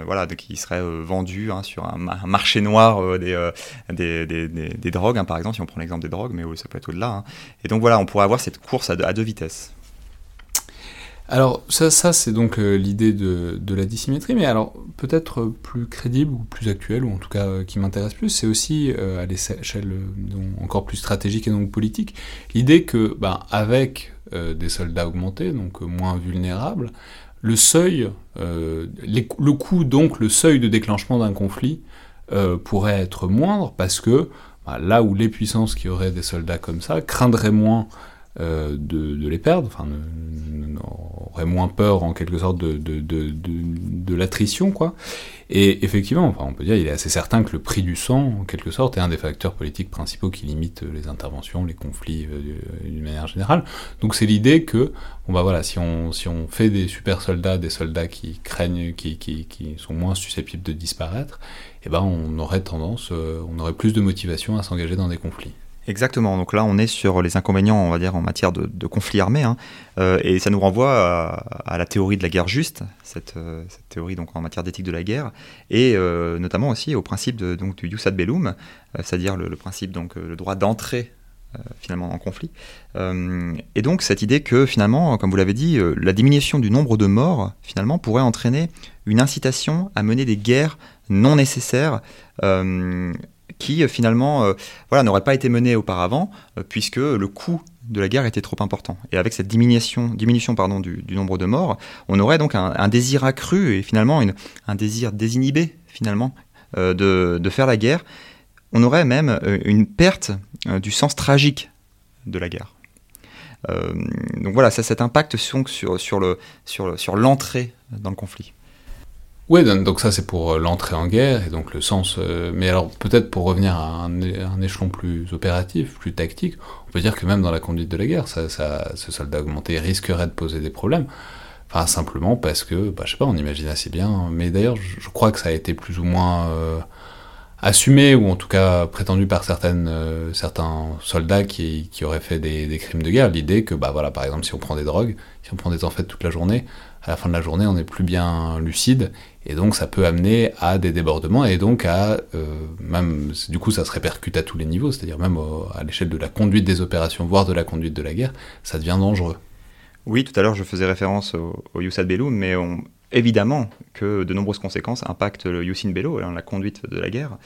voilà, il serait vendu hein, sur un, marché noir des, des, drogues, hein, par exemple, si on prend l'exemple des drogues, mais ça peut être au-delà. Hein. Et donc voilà, on pourrait avoir cette course à deux vitesses. Alors ça, c'est donc euh, l'idée de, la dissymétrie, mais alors peut-être plus crédible ou plus actuelle, ou en tout cas euh, qui m'intéresse plus, c'est aussi euh, à l'échelle encore plus stratégique et donc politique, l'idée que ben, avec des soldats augmentés, donc moins vulnérables, le seuil, le coût donc le seuil de déclenchement d'un conflit pourrait être moindre parce que ben, là où les puissances qui auraient des soldats comme ça craindraient moins de, de, les perdre, enfin aurait moins peur en quelque sorte de, de, de, l'attrition, quoi. Et effectivement, enfin, on peut dire, il est assez certain que le prix du sang, en quelque sorte, est un des facteurs politiques principaux qui limitent les interventions, les conflits euh, d'une manière générale. Donc c'est l'idée que, bon bah voilà, si on, si on fait des super soldats, des soldats qui craignent, qui, qui, qui sont moins susceptibles de disparaître, eh ben on aurait tendance, euh, on aurait plus de motivation à s'engager dans des conflits. Exactement. Donc là, on est sur les inconvénients, on va dire, en matière de, de conflit armé, hein. euh, et ça nous renvoie à, la théorie de la guerre juste, cette, euh, théorie donc en matière d'éthique de la guerre, et euh, notamment aussi au principe donc du jus ad bellum, c'est-à-dire le, principe donc le droit d'entrée finalement en conflit. et donc cette idée que finalement, comme vous l'avez dit, la diminution du nombre de morts finalement pourrait entraîner une incitation à mener des guerres non nécessaires qui euh, finalement euh, voilà, n'aurait pas été menée auparavant, euh, puisque le coût de la guerre était trop important. Et avec cette diminution, diminution pardon, du, nombre de morts, on aurait donc un, désir accru et finalement une, un désir désinhibé finalement de, de, faire la guerre. On aurait même une perte du sens tragique de la guerre. donc voilà, ça, cet impact sur, sur, sur l'entrée sur, dans le conflit. Oui, donc ça c'est pour euh, l'entrée en guerre et donc le sens. Euh, mais alors peut-être pour revenir à un, échelon plus opératif, plus tactique, on peut dire que même dans la conduite de la guerre, ça, ce soldat augmenté risquerait de poser des problèmes. Enfin simplement parce que, bah, je sais pas, on imagine assez bien. Mais d'ailleurs, je, crois que ça a été plus ou moins euh, assumé ou en tout cas prétendu par certains soldats qui, qui auraient fait des, crimes de guerre. L'idée que, bah voilà, par exemple, si on prend des drogues, si on prend des amphètes toute la journée, à la fin de la journée, on n'est plus bien lucide, et donc ça peut amener à des débordements, et donc à, euh, même, du coup ça se répercute à tous les niveaux, c'est-à-dire même à l'échelle de la conduite des opérations, voire de la conduite de la guerre, ça devient dangereux. Oui, tout à l'heure je faisais référence au, au Youssad Bellou, mais évidemment que de nombreuses conséquences impactent le Youssin Bello, hein, la conduite de la guerre.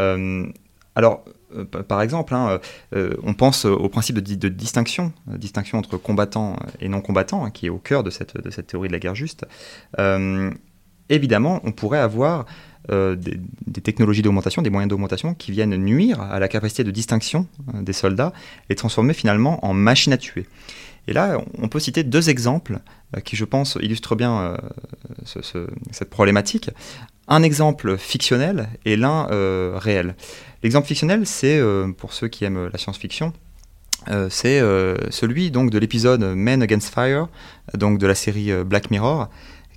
Euh, alors, euh, par exemple, hein, on pense au principe de, distinction, distinction entre combattants et non combattants, hein, qui est au cœur de cette, théorie de la guerre juste. Évidemment, on pourrait avoir des, technologies d'augmentation, des moyens d'augmentation qui viennent nuire à la capacité de distinction des soldats et transformer finalement en machine à tuer. Et là, on peut citer deux exemples qui, je pense, illustrent bien cette problématique. Un exemple fictionnel et l'un réel. L'exemple fictionnel, c'est, euh, pour ceux qui aiment la science-fiction, euh, c'est euh, celui de l'épisode Men Against Fire, donc de la série Black Mirror,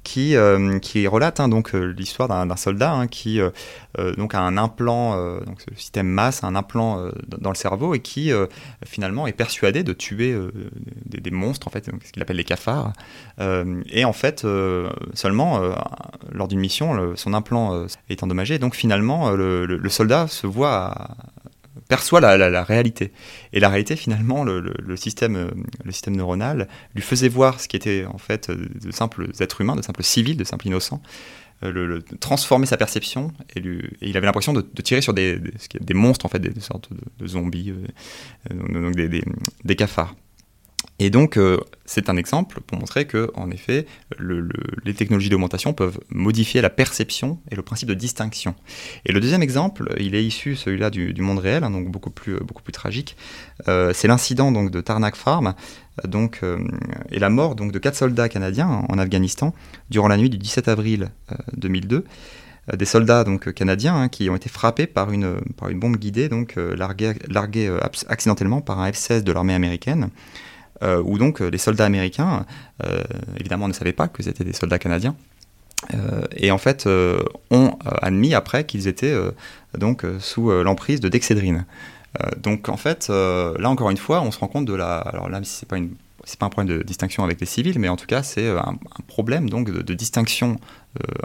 qui, qui relate hein, donc l'histoire d'un soldat hein, qui donc a un implant, donc le système masse, un implant dans le cerveau et qui finalement est persuadé de tuer des, monstres en fait, ce qu'il appelle les cafards. et en fait, seulement lors d'une mission, son implant est endommagé. donc finalement, le, soldat se voit perçoit la, réalité. Et la réalité, finalement, le, système, le système neuronal lui faisait voir ce qui était en fait de simples êtres humains, de simples civils, de simples innocents, euh, le, transformer sa perception, et, il avait l'impression de, tirer sur des, des, monstres, en fait, des, sortes de, zombies, euh, donc des, des, cafards. Et donc, euh, c'est un exemple pour montrer que, en effet, les technologies d'augmentation peuvent modifier la perception et le principe de distinction. Et le deuxième exemple, il est issu, celui-là, du, monde réel, hein, donc beaucoup plus, beaucoup plus tragique. Euh, c'est l'incident donc de Tarnak Farm, donc, euh, et la mort donc de quatre soldats canadiens en, Afghanistan durant la nuit du 17 avril 2002 des soldats donc canadiens hein, qui ont été frappés par une, par une bombe guidée donc larguée, larguée accidentellement par un F-16 de l'armée américaine. Euh, où donc euh, les soldats américains, euh, évidemment, ne savaient pas que c'était des soldats canadiens. et en fait, ont admis après qu'ils étaient donc sous l'emprise de dexédrine. donc en fait, là encore une fois, on se rend compte de la. Alors là, c'est pas une c'est pas un problème de distinction avec les civils, mais en tout cas, c'est un, problème donc de, distinction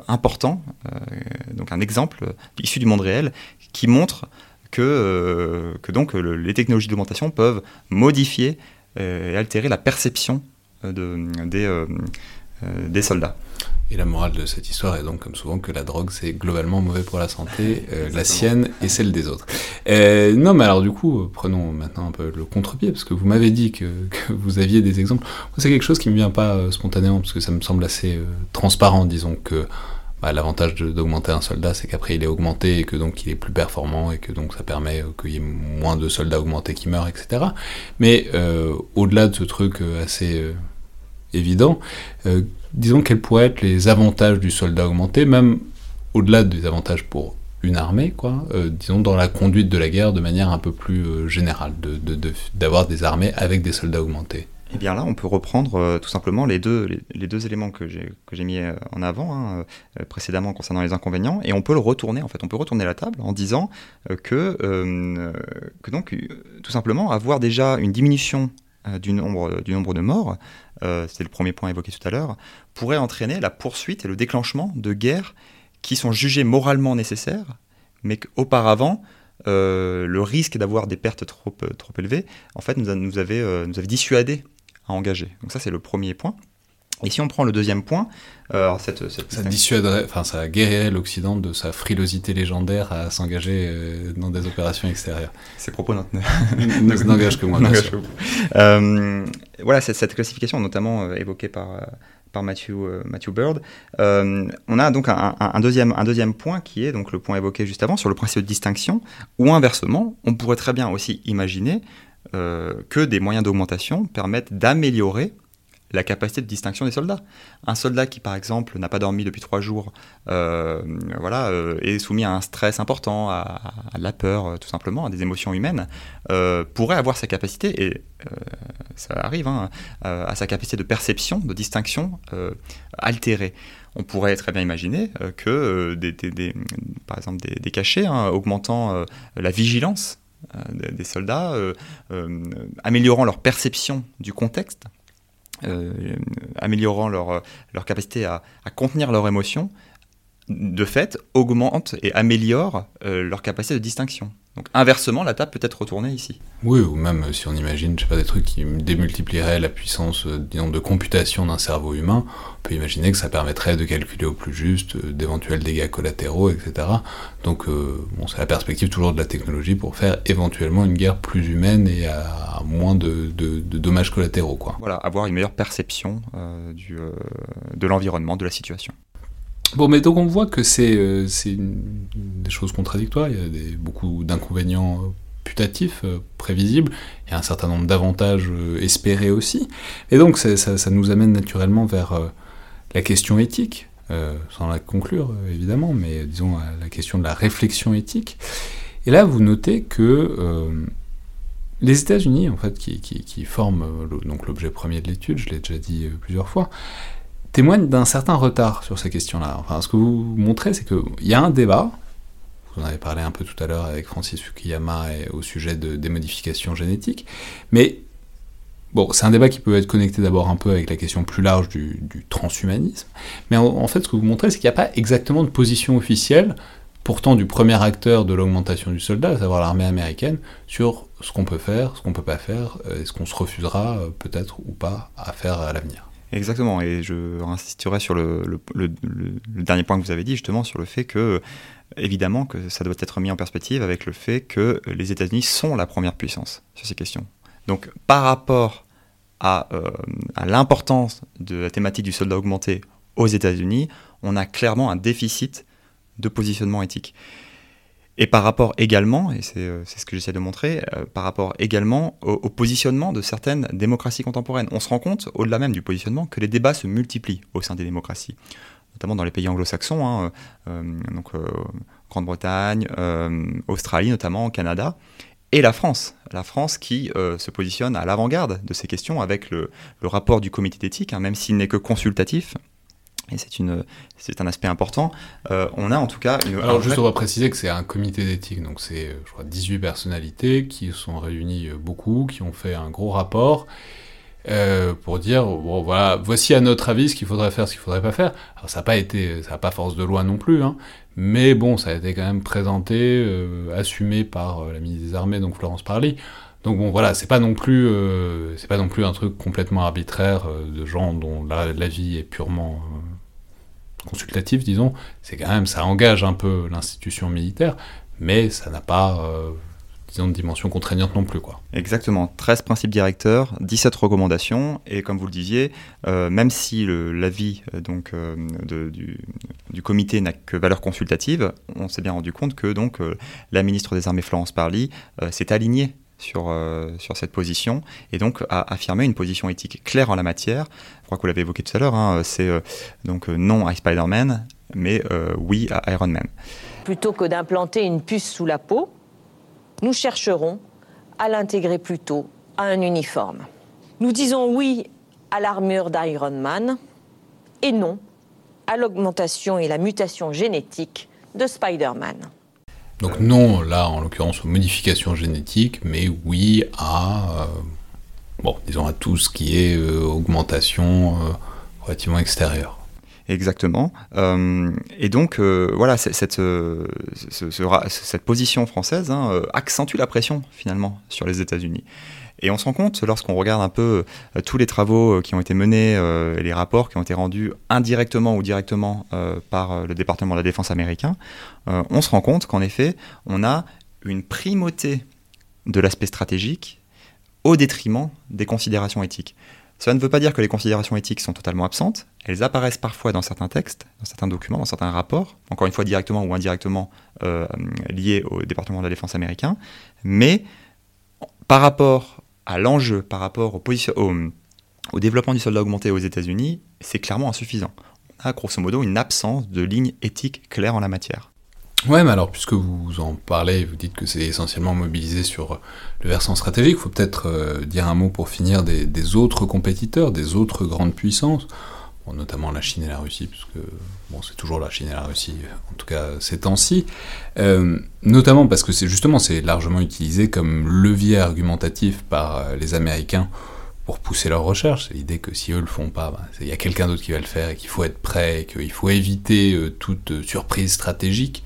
important, donc un exemple issu du monde réel qui montre que, que donc les technologies d'augmentation peuvent modifier euh, et altérer la perception euh, de, des, euh, des soldats. Et la morale de cette histoire est donc, comme souvent, que la drogue, c'est globalement mauvais pour la santé, la sienne et celle des autres. non, mais alors du coup, prenons maintenant un peu le contre-pied, parce que vous m'avez dit que, que, vous aviez des exemples. C'est quelque chose qui ne me vient pas spontanément, parce que ça me semble assez transparent, disons que bah, l'avantage d'augmenter un soldat, c'est qu'après il est augmenté et que donc il est plus performant et que donc ça permet euh, qu'il y ait moins de soldats augmentés qui meurent, etc. Mais euh, au-delà de ce truc euh, assez évident, disons quels pourraient être les avantages du soldat augmenté, même au-delà des avantages pour une armée, quoi, disons dans la conduite de la guerre de manière un peu plus générale, d'avoir de, des armées avec des soldats augmentés. Eh bien là, on peut reprendre euh, tout simplement les deux, les, deux éléments que j'ai mis euh, en avant hein, euh, précédemment concernant les inconvénients, et on peut le retourner, en fait, on peut retourner la table en disant que, que donc, tout simplement, avoir déjà une diminution du, nombre, du nombre de morts, c'était le premier point évoqué tout à l'heure, pourrait entraîner la poursuite et le déclenchement de guerres qui sont jugées moralement nécessaires, mais qu'auparavant, le risque d'avoir des pertes trop, trop élevées, en fait, nous, avait, nous avait dissuadé à engager. Donc ça, c'est le premier point. Et si on prend le deuxième point, euh, cette, ça dissuaderait, enfin ça guérirait l'Occident de sa frilosité légendaire à s'engager euh, dans des opérations extérieures. Ces propos n'engagent que moi. Bien sûr. Euh, voilà, cette, cette, classification, notamment évoquée par, par Matthew, Matthew Bird, on a donc un, un, deuxième, un deuxième point qui est donc le point évoqué juste avant sur le principe de distinction, ou inversement, on pourrait très bien aussi imaginer euh, que des moyens d'augmentation permettent d'améliorer la capacité de distinction des soldats. Un soldat qui, par exemple, n'a pas dormi depuis trois jours, euh, voilà, euh, est soumis à un stress important, à, la peur, tout simplement, à des émotions humaines, pourrait avoir sa capacité, et ça arrive, hein, à sa capacité de perception, de distinction altérée. On pourrait très bien imaginer que, des, par exemple, des, cachets hein, augmentant la vigilance euh, des soldats, euh, euh, améliorant leur perception du contexte, améliorant leur, leur capacité à, à, contenir leurs émotions, de fait, augmente et améliore leur capacité de distinction. Donc inversement, la table peut être retournée ici. Oui, ou même si on imagine, je sais pas, des trucs qui démultiplieraient la puissance euh, disons, de computation d'un cerveau humain, on peut imaginer que ça permettrait de calculer au plus juste euh, d'éventuels dégâts collatéraux, etc. Donc euh, bon, c'est la perspective toujours de la technologie pour faire éventuellement une guerre plus humaine et à, moins de, dommages collatéraux. Quoi. Voilà, avoir une meilleure perception du, de l'environnement, de la situation. Bon, mais donc on voit que c'est euh, des choses contradictoires, il y a des, beaucoup d'inconvénients euh, putatifs, euh, prévisibles, il y a un certain nombre d'avantages espérés aussi, et donc ça, nous amène naturellement vers la question éthique, sans la conclure évidemment, mais disons la question de la réflexion éthique. Et là, vous notez que les États-Unis, en fait, qui, qui, forment l'objet premier de l'étude, je l'ai déjà dit plusieurs fois, témoigne d'un certain retard sur ces questions-là. Enfin, ce que vous montrez, c'est qu'il y a un débat, vous en avez parlé un peu tout à l'heure avec Francis Fukuyama au sujet de, des modifications génétiques, mais bon, c'est un débat qui peut être connecté d'abord un peu avec la question plus large du, transhumanisme, mais en, fait, ce que vous montrez, c'est qu'il n'y a pas exactement de position officielle, pourtant du premier acteur de l'augmentation du soldat, à savoir l'armée américaine, sur ce qu'on peut faire, ce qu'on ne peut pas faire, et ce qu'on se refusera euh, peut-être ou pas à faire à l'avenir. Exactement, et je insisterai sur le, dernier point que vous avez dit, justement, sur le fait que, évidemment, que ça doit être mis en perspective avec le fait que les États-Unis sont la première puissance sur ces questions. Donc, par rapport à, à l'importance de la thématique du soldat augmenté aux États-Unis, on a clairement un déficit de positionnement éthique. Et par rapport également, et c'est euh, ce que j'essaie de montrer, euh, par rapport également au, positionnement de certaines démocraties contemporaines. On se rend compte, au-delà même du positionnement, que les débats se multiplient au sein des démocraties, notamment dans les pays anglo-saxons, hein, euh, donc Grande-Bretagne, Australie notamment, Canada, et la France. La France qui se positionne à l'avant-garde de ces questions avec le, rapport du comité d'éthique, hein, même s'il n'est que consultatif, et c'est une c'est un aspect important. Euh, on a en tout cas une, Alors juste on va préciser que c'est un comité d'éthique, donc c'est euh, je crois 18 personnalités qui sont réunies euh, beaucoup, qui ont fait un gros rapport pour dire bon voilà voici à notre avis ce qu'il faudrait faire, ce qu'il faudrait pas faire. Alors ça n'a pas été ça n'a pas force de loi non plus, hein, mais bon ça a été quand même présenté, assumé par la ministre des Armées donc Florence Parly. Donc bon voilà, c'est pas non plus c'est pas non plus un truc complètement arbitraire de gens dont la, la vie est purement consultatif, disons, c'est quand même, ça engage un peu l'institution militaire, mais ça n'a pas, euh, disons, de dimension contraignante non plus. Quoi. Exactement, 13 principes directeurs, 17 recommandations, et comme vous le disiez, euh, même si l'avis euh, du, du, comité n'a que valeur consultative, on s'est bien rendu compte que donc la ministre des Armées Florence Parly s'est alignée sur, euh, sur cette position et donc a affirmé une position éthique claire en la matière. Je crois que vous l'avez évoqué tout à l'heure, hein, c'est euh, donc euh, non à Spider-Man, mais oui à Iron Man. Plutôt que d'implanter une puce sous la peau, nous chercherons à l'intégrer plutôt à un uniforme. Nous disons oui à l'armure d'Iron Man et non à l'augmentation et la mutation génétique de Spider-Man. Donc non, là en l'occurrence aux modifications génétiques, mais oui à, euh, bon, disons à tout ce qui est euh, augmentation euh, relativement extérieure. Exactement. et donc, voilà, cette, cette, position française hein, accentue la pression, finalement, sur les États-Unis. Et on se rend compte, lorsqu'on regarde un peu euh, tous les travaux euh, qui ont été menés euh, les rapports qui ont été rendus indirectement ou directement par le département de la défense américain, on se rend compte qu'en effet, on a une primauté de l'aspect stratégique au détriment des considérations éthiques. Cela ne veut pas dire que les considérations éthiques sont totalement absentes, elles apparaissent parfois dans certains textes, dans certains documents, dans certains rapports, encore une fois directement ou indirectement liés au département de la défense américain, mais par rapport à l'enjeu par rapport au, développement du soldat augmenté aux États-Unis, c'est clairement insuffisant. On a grosso modo une absence de ligne éthique claire en la matière. Ouais, mais alors, puisque vous en parlez, vous dites que c'est essentiellement mobilisé sur le versant stratégique, il faut peut-être euh, dire un mot pour finir des, autres compétiteurs, des autres grandes puissances notamment la Chine et la Russie, puisque bon, c'est toujours la Chine et la Russie, en tout cas ces temps-ci, euh, notamment parce que c'est justement c'est largement utilisé comme levier argumentatif par euh, les Américains pour pousser leurs recherches. C'est l'idée que si eux le font pas, bah, il y a quelqu'un d'autre qui va le faire et qu'il faut être prêt, qu'il faut éviter euh, toute surprise stratégique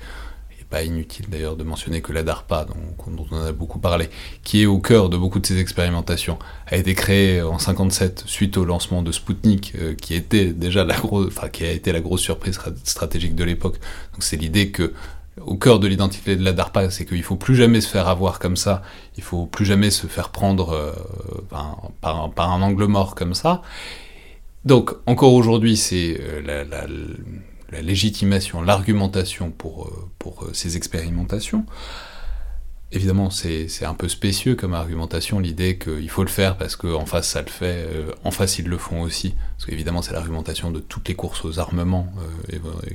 pas inutile d'ailleurs de mentionner que la DARPA, dont, on a beaucoup parlé, qui est au cœur de beaucoup de ces expérimentations, a été créée en 57 suite au lancement de Sputnik, euh, qui était déjà la grosse, a été la grosse surprise stratégique de l'époque. C'est l'idée que au cœur de l'identité de la DARPA, c'est qu'il faut plus jamais se faire avoir comme ça, il faut plus jamais se faire prendre euh, par, un angle mort comme ça. Donc encore aujourd'hui, c'est euh, la la légitimation, l'argumentation pour, euh, pour euh, ces expérimentations. Évidemment, c'est un peu spécieux comme argumentation, l'idée qu'il faut le faire parce qu'en face ça le fait, euh, en face ils le font aussi. Parce qu'évidemment, c'est l'argumentation de toutes les courses aux armements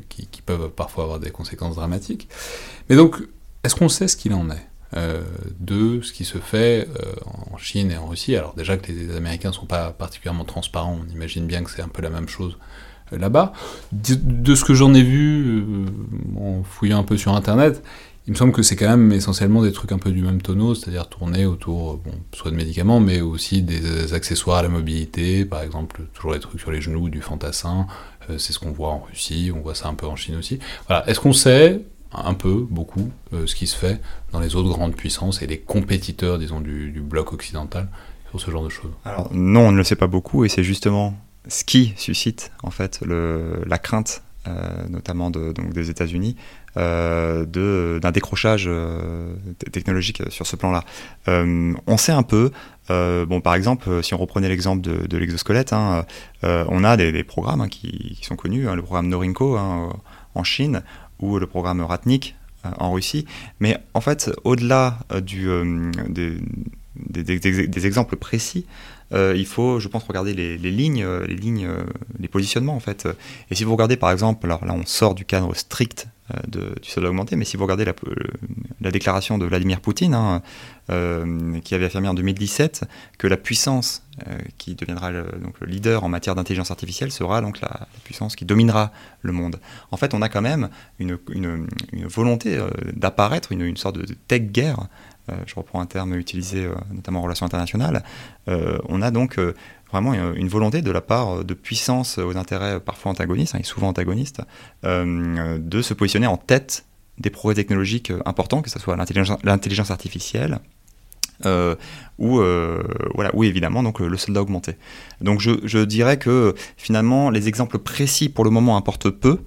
qui, qui, peuvent parfois avoir des conséquences dramatiques. Mais donc, est-ce qu'on sait ce qu'il en est de ce qui se fait en Chine et en Russie? Alors, déjà que les Américains ne sont pas particulièrement transparents, on imagine bien que c'est un peu la même chose là-bas. De, ce que j'en ai vu euh, en fouillant un peu sur internet, il me semble que c'est quand même essentiellement des trucs un peu du même tonneau, c'est-à-dire tourner autour, bon, soit de médicaments, mais aussi des accessoires à la mobilité, par exemple, toujours les trucs sur les genoux, du fantassin, euh, c'est ce qu'on voit en Russie, on voit ça un peu en Chine aussi. Est-ce qu'on sait un peu, beaucoup, euh, ce qui se fait dans les autres grandes puissances et les compétiteurs, disons, du, bloc occidental sur ce genre de choses? Non, on ne le sait pas beaucoup, et c'est justement ce qui suscite en fait la crainte notamment de, donc des États-Unis, d'un décrochage technologique sur ce plan-là. on sait un peu, bon, par exemple, si on reprenait l'exemple de, l'exosquelette, hein, on a des, programmes hein, qui, sont connus, hein, le programme Norinco en Chine ou le programme Ratnik en Russie. Mais en fait, au-delà des, exemples précis, euh, il faut, je pense, regarder les, lignes, les lignes, euh, les positionnements en fait. Et si vous regardez par exemple, alors là on sort du cadre strict euh, du solde augmenté, mais si vous regardez la, la déclaration de Vladimir Poutine, hein, qui avait affirmé en 2017 que la puissance qui deviendra le, donc, le leader en matière d'intelligence artificielle sera donc la, puissance qui dominera le monde. En fait, on a quand même une, volonté d'apparaître, une, sorte de tech guerre euh, je reprends un terme utilisé euh, notamment en relations internationales, euh, on a donc vraiment une volonté de la part de puissances aux intérêts parfois antagonistes, hein, et souvent antagonistes, de se positionner en tête des progrès technologiques importants, que ce soit l'intelligence artificielle, ou, voilà, ou évidemment donc, le soldat augmenté. Donc je, dirais que finalement les exemples précis pour le moment importent peu.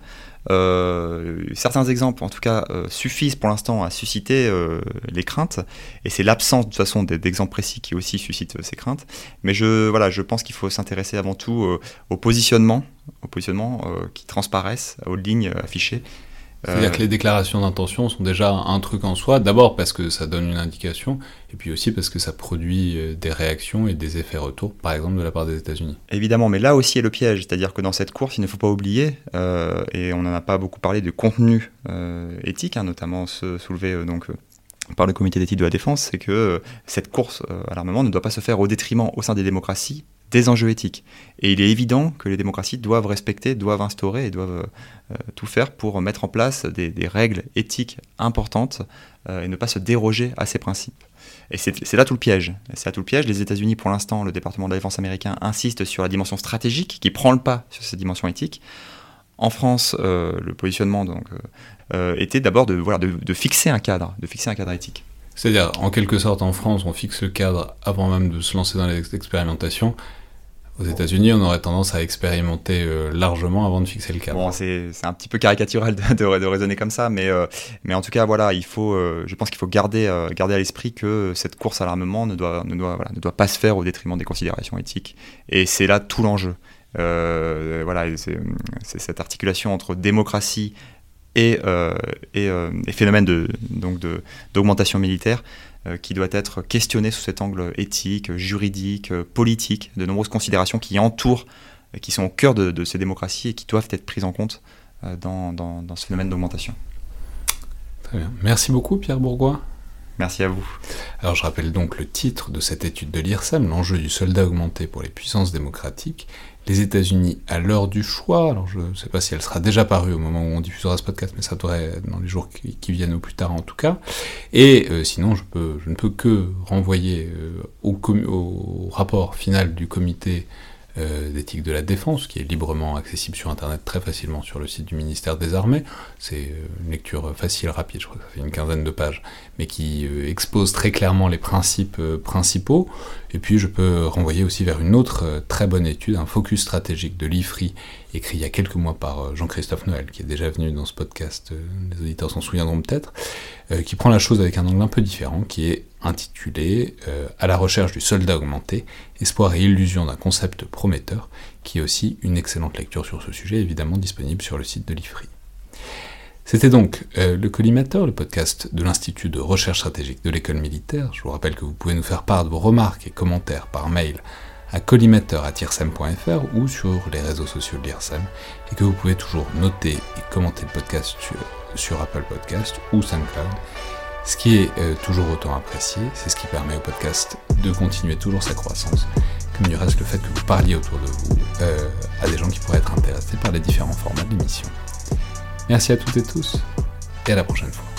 Euh, certains exemples, en tout cas, euh, suffisent pour l'instant à susciter euh, les craintes, et c'est l'absence de toute façon d'exemples précis qui aussi suscite ces craintes. Mais je, voilà, je pense qu'il faut s'intéresser avant tout au positionnement, au positionnement qui transparaissent, aux lignes affichées, c'est-à-dire que les déclarations d'intention sont déjà un truc en soi, d'abord parce que ça donne une indication, et puis aussi parce que ça produit euh, des réactions et des effets retours, par exemple de la part des États-Unis. Évidemment, mais là aussi est le piège, c'est-à-dire que dans cette course, il ne faut pas oublier, euh, et on n'en a pas beaucoup parlé de contenu euh, éthique, hein, notamment ce soulevé donc par le comité d'éthique de la défense, c'est que cette course à l'armement ne doit pas se faire au détriment au sein des démocraties des enjeux éthiques. Et il est évident que les démocraties doivent respecter, doivent instaurer et doivent euh, tout faire pour mettre en place des, règles éthiques importantes euh, et ne pas se déroger à ces principes. Et c'est là tout le piège. C'est là tout le piège. Les États-Unis, pour l'instant, le département de la défense américain insiste sur la dimension stratégique qui prend le pas sur cette dimension éthique. En France, euh, le positionnement donc, était d'abord de, voilà, de, de fixer un cadre, de fixer un cadre éthique. C'est-à-dire, en quelque sorte, en France, on fixe le cadre avant même de se lancer dans les expérimentations. Aux États-Unis, on aurait tendance à expérimenter euh, largement avant de fixer le cadre. Bon, c'est un petit peu caricatural de, raisonner comme ça, mais, euh, mais en tout cas, voilà, il faut, euh, je pense qu'il faut garder, garder à l'esprit que cette course à l'armement ne doit, ne, doit, voilà, ne doit pas se faire au détriment des considérations éthiques. Et c'est là tout l'enjeu. voilà, c'est cette articulation entre démocratie et, euh, euh, et, phénomène de, donc d'augmentation militaire euh, qui doit être questionné sous cet angle éthique, juridique, politique, de nombreuses considérations qui entourent, qui sont au cœur de, ces démocraties et qui doivent être prises en compte dans, dans, dans ce phénomène d'augmentation. Très bien. Merci beaucoup Pierre Bourgois. Merci à vous. Alors je rappelle donc le titre de cette étude de l'IRSAM, l'enjeu du soldat augmenté pour les puissances démocratiques, les États-Unis à l'heure du choix. Alors je ne sais pas si elle sera déjà parue au moment où on diffusera ce podcast, mais ça devrait être dans les jours qui, viennent ou plus tard en tout cas. Et euh, sinon, je, ne peux que renvoyer euh, au, rapport final du comité euh, d'éthique de la défense, qui est librement accessible sur Internet très facilement sur le site du ministère des Armées. C'est euh, une lecture facile, rapide, je crois que ça fait une quinzaine de pages, mais qui euh, expose très clairement les principes principaux. Et puis je peux renvoyer aussi vers une autre très bonne étude, un focus stratégique de l'IFRI, écrit il y a quelques mois par Jean-Christophe Noël, qui est déjà venu dans ce podcast, les auditeurs s'en souviendront peut-être, qui prend la chose avec un angle un peu différent, qui est intitulé euh, À la recherche du soldat augmenté, espoir et illusion d'un concept prometteur, qui est aussi une excellente lecture sur ce sujet, évidemment disponible sur le site de l'IFRI. C'était donc euh, le Collimateur, le podcast de l'Institut de recherche stratégique de l'école militaire. Je vous rappelle que vous pouvez nous faire part de vos remarques et commentaires par mail à collimateur.tirsem.fr ou sur les réseaux sociaux de l'IRSEM et que vous pouvez toujours noter et commenter le podcast sur, sur Apple Podcast ou SoundCloud ce qui est euh, toujours autant apprécié, c'est ce qui permet au podcast de continuer toujours sa croissance, comme il reste le fait que vous parliez autour de vous euh, à des gens qui pourraient être intéressés par les différents formats de l'émission. Merci à toutes et tous, et à la prochaine fois.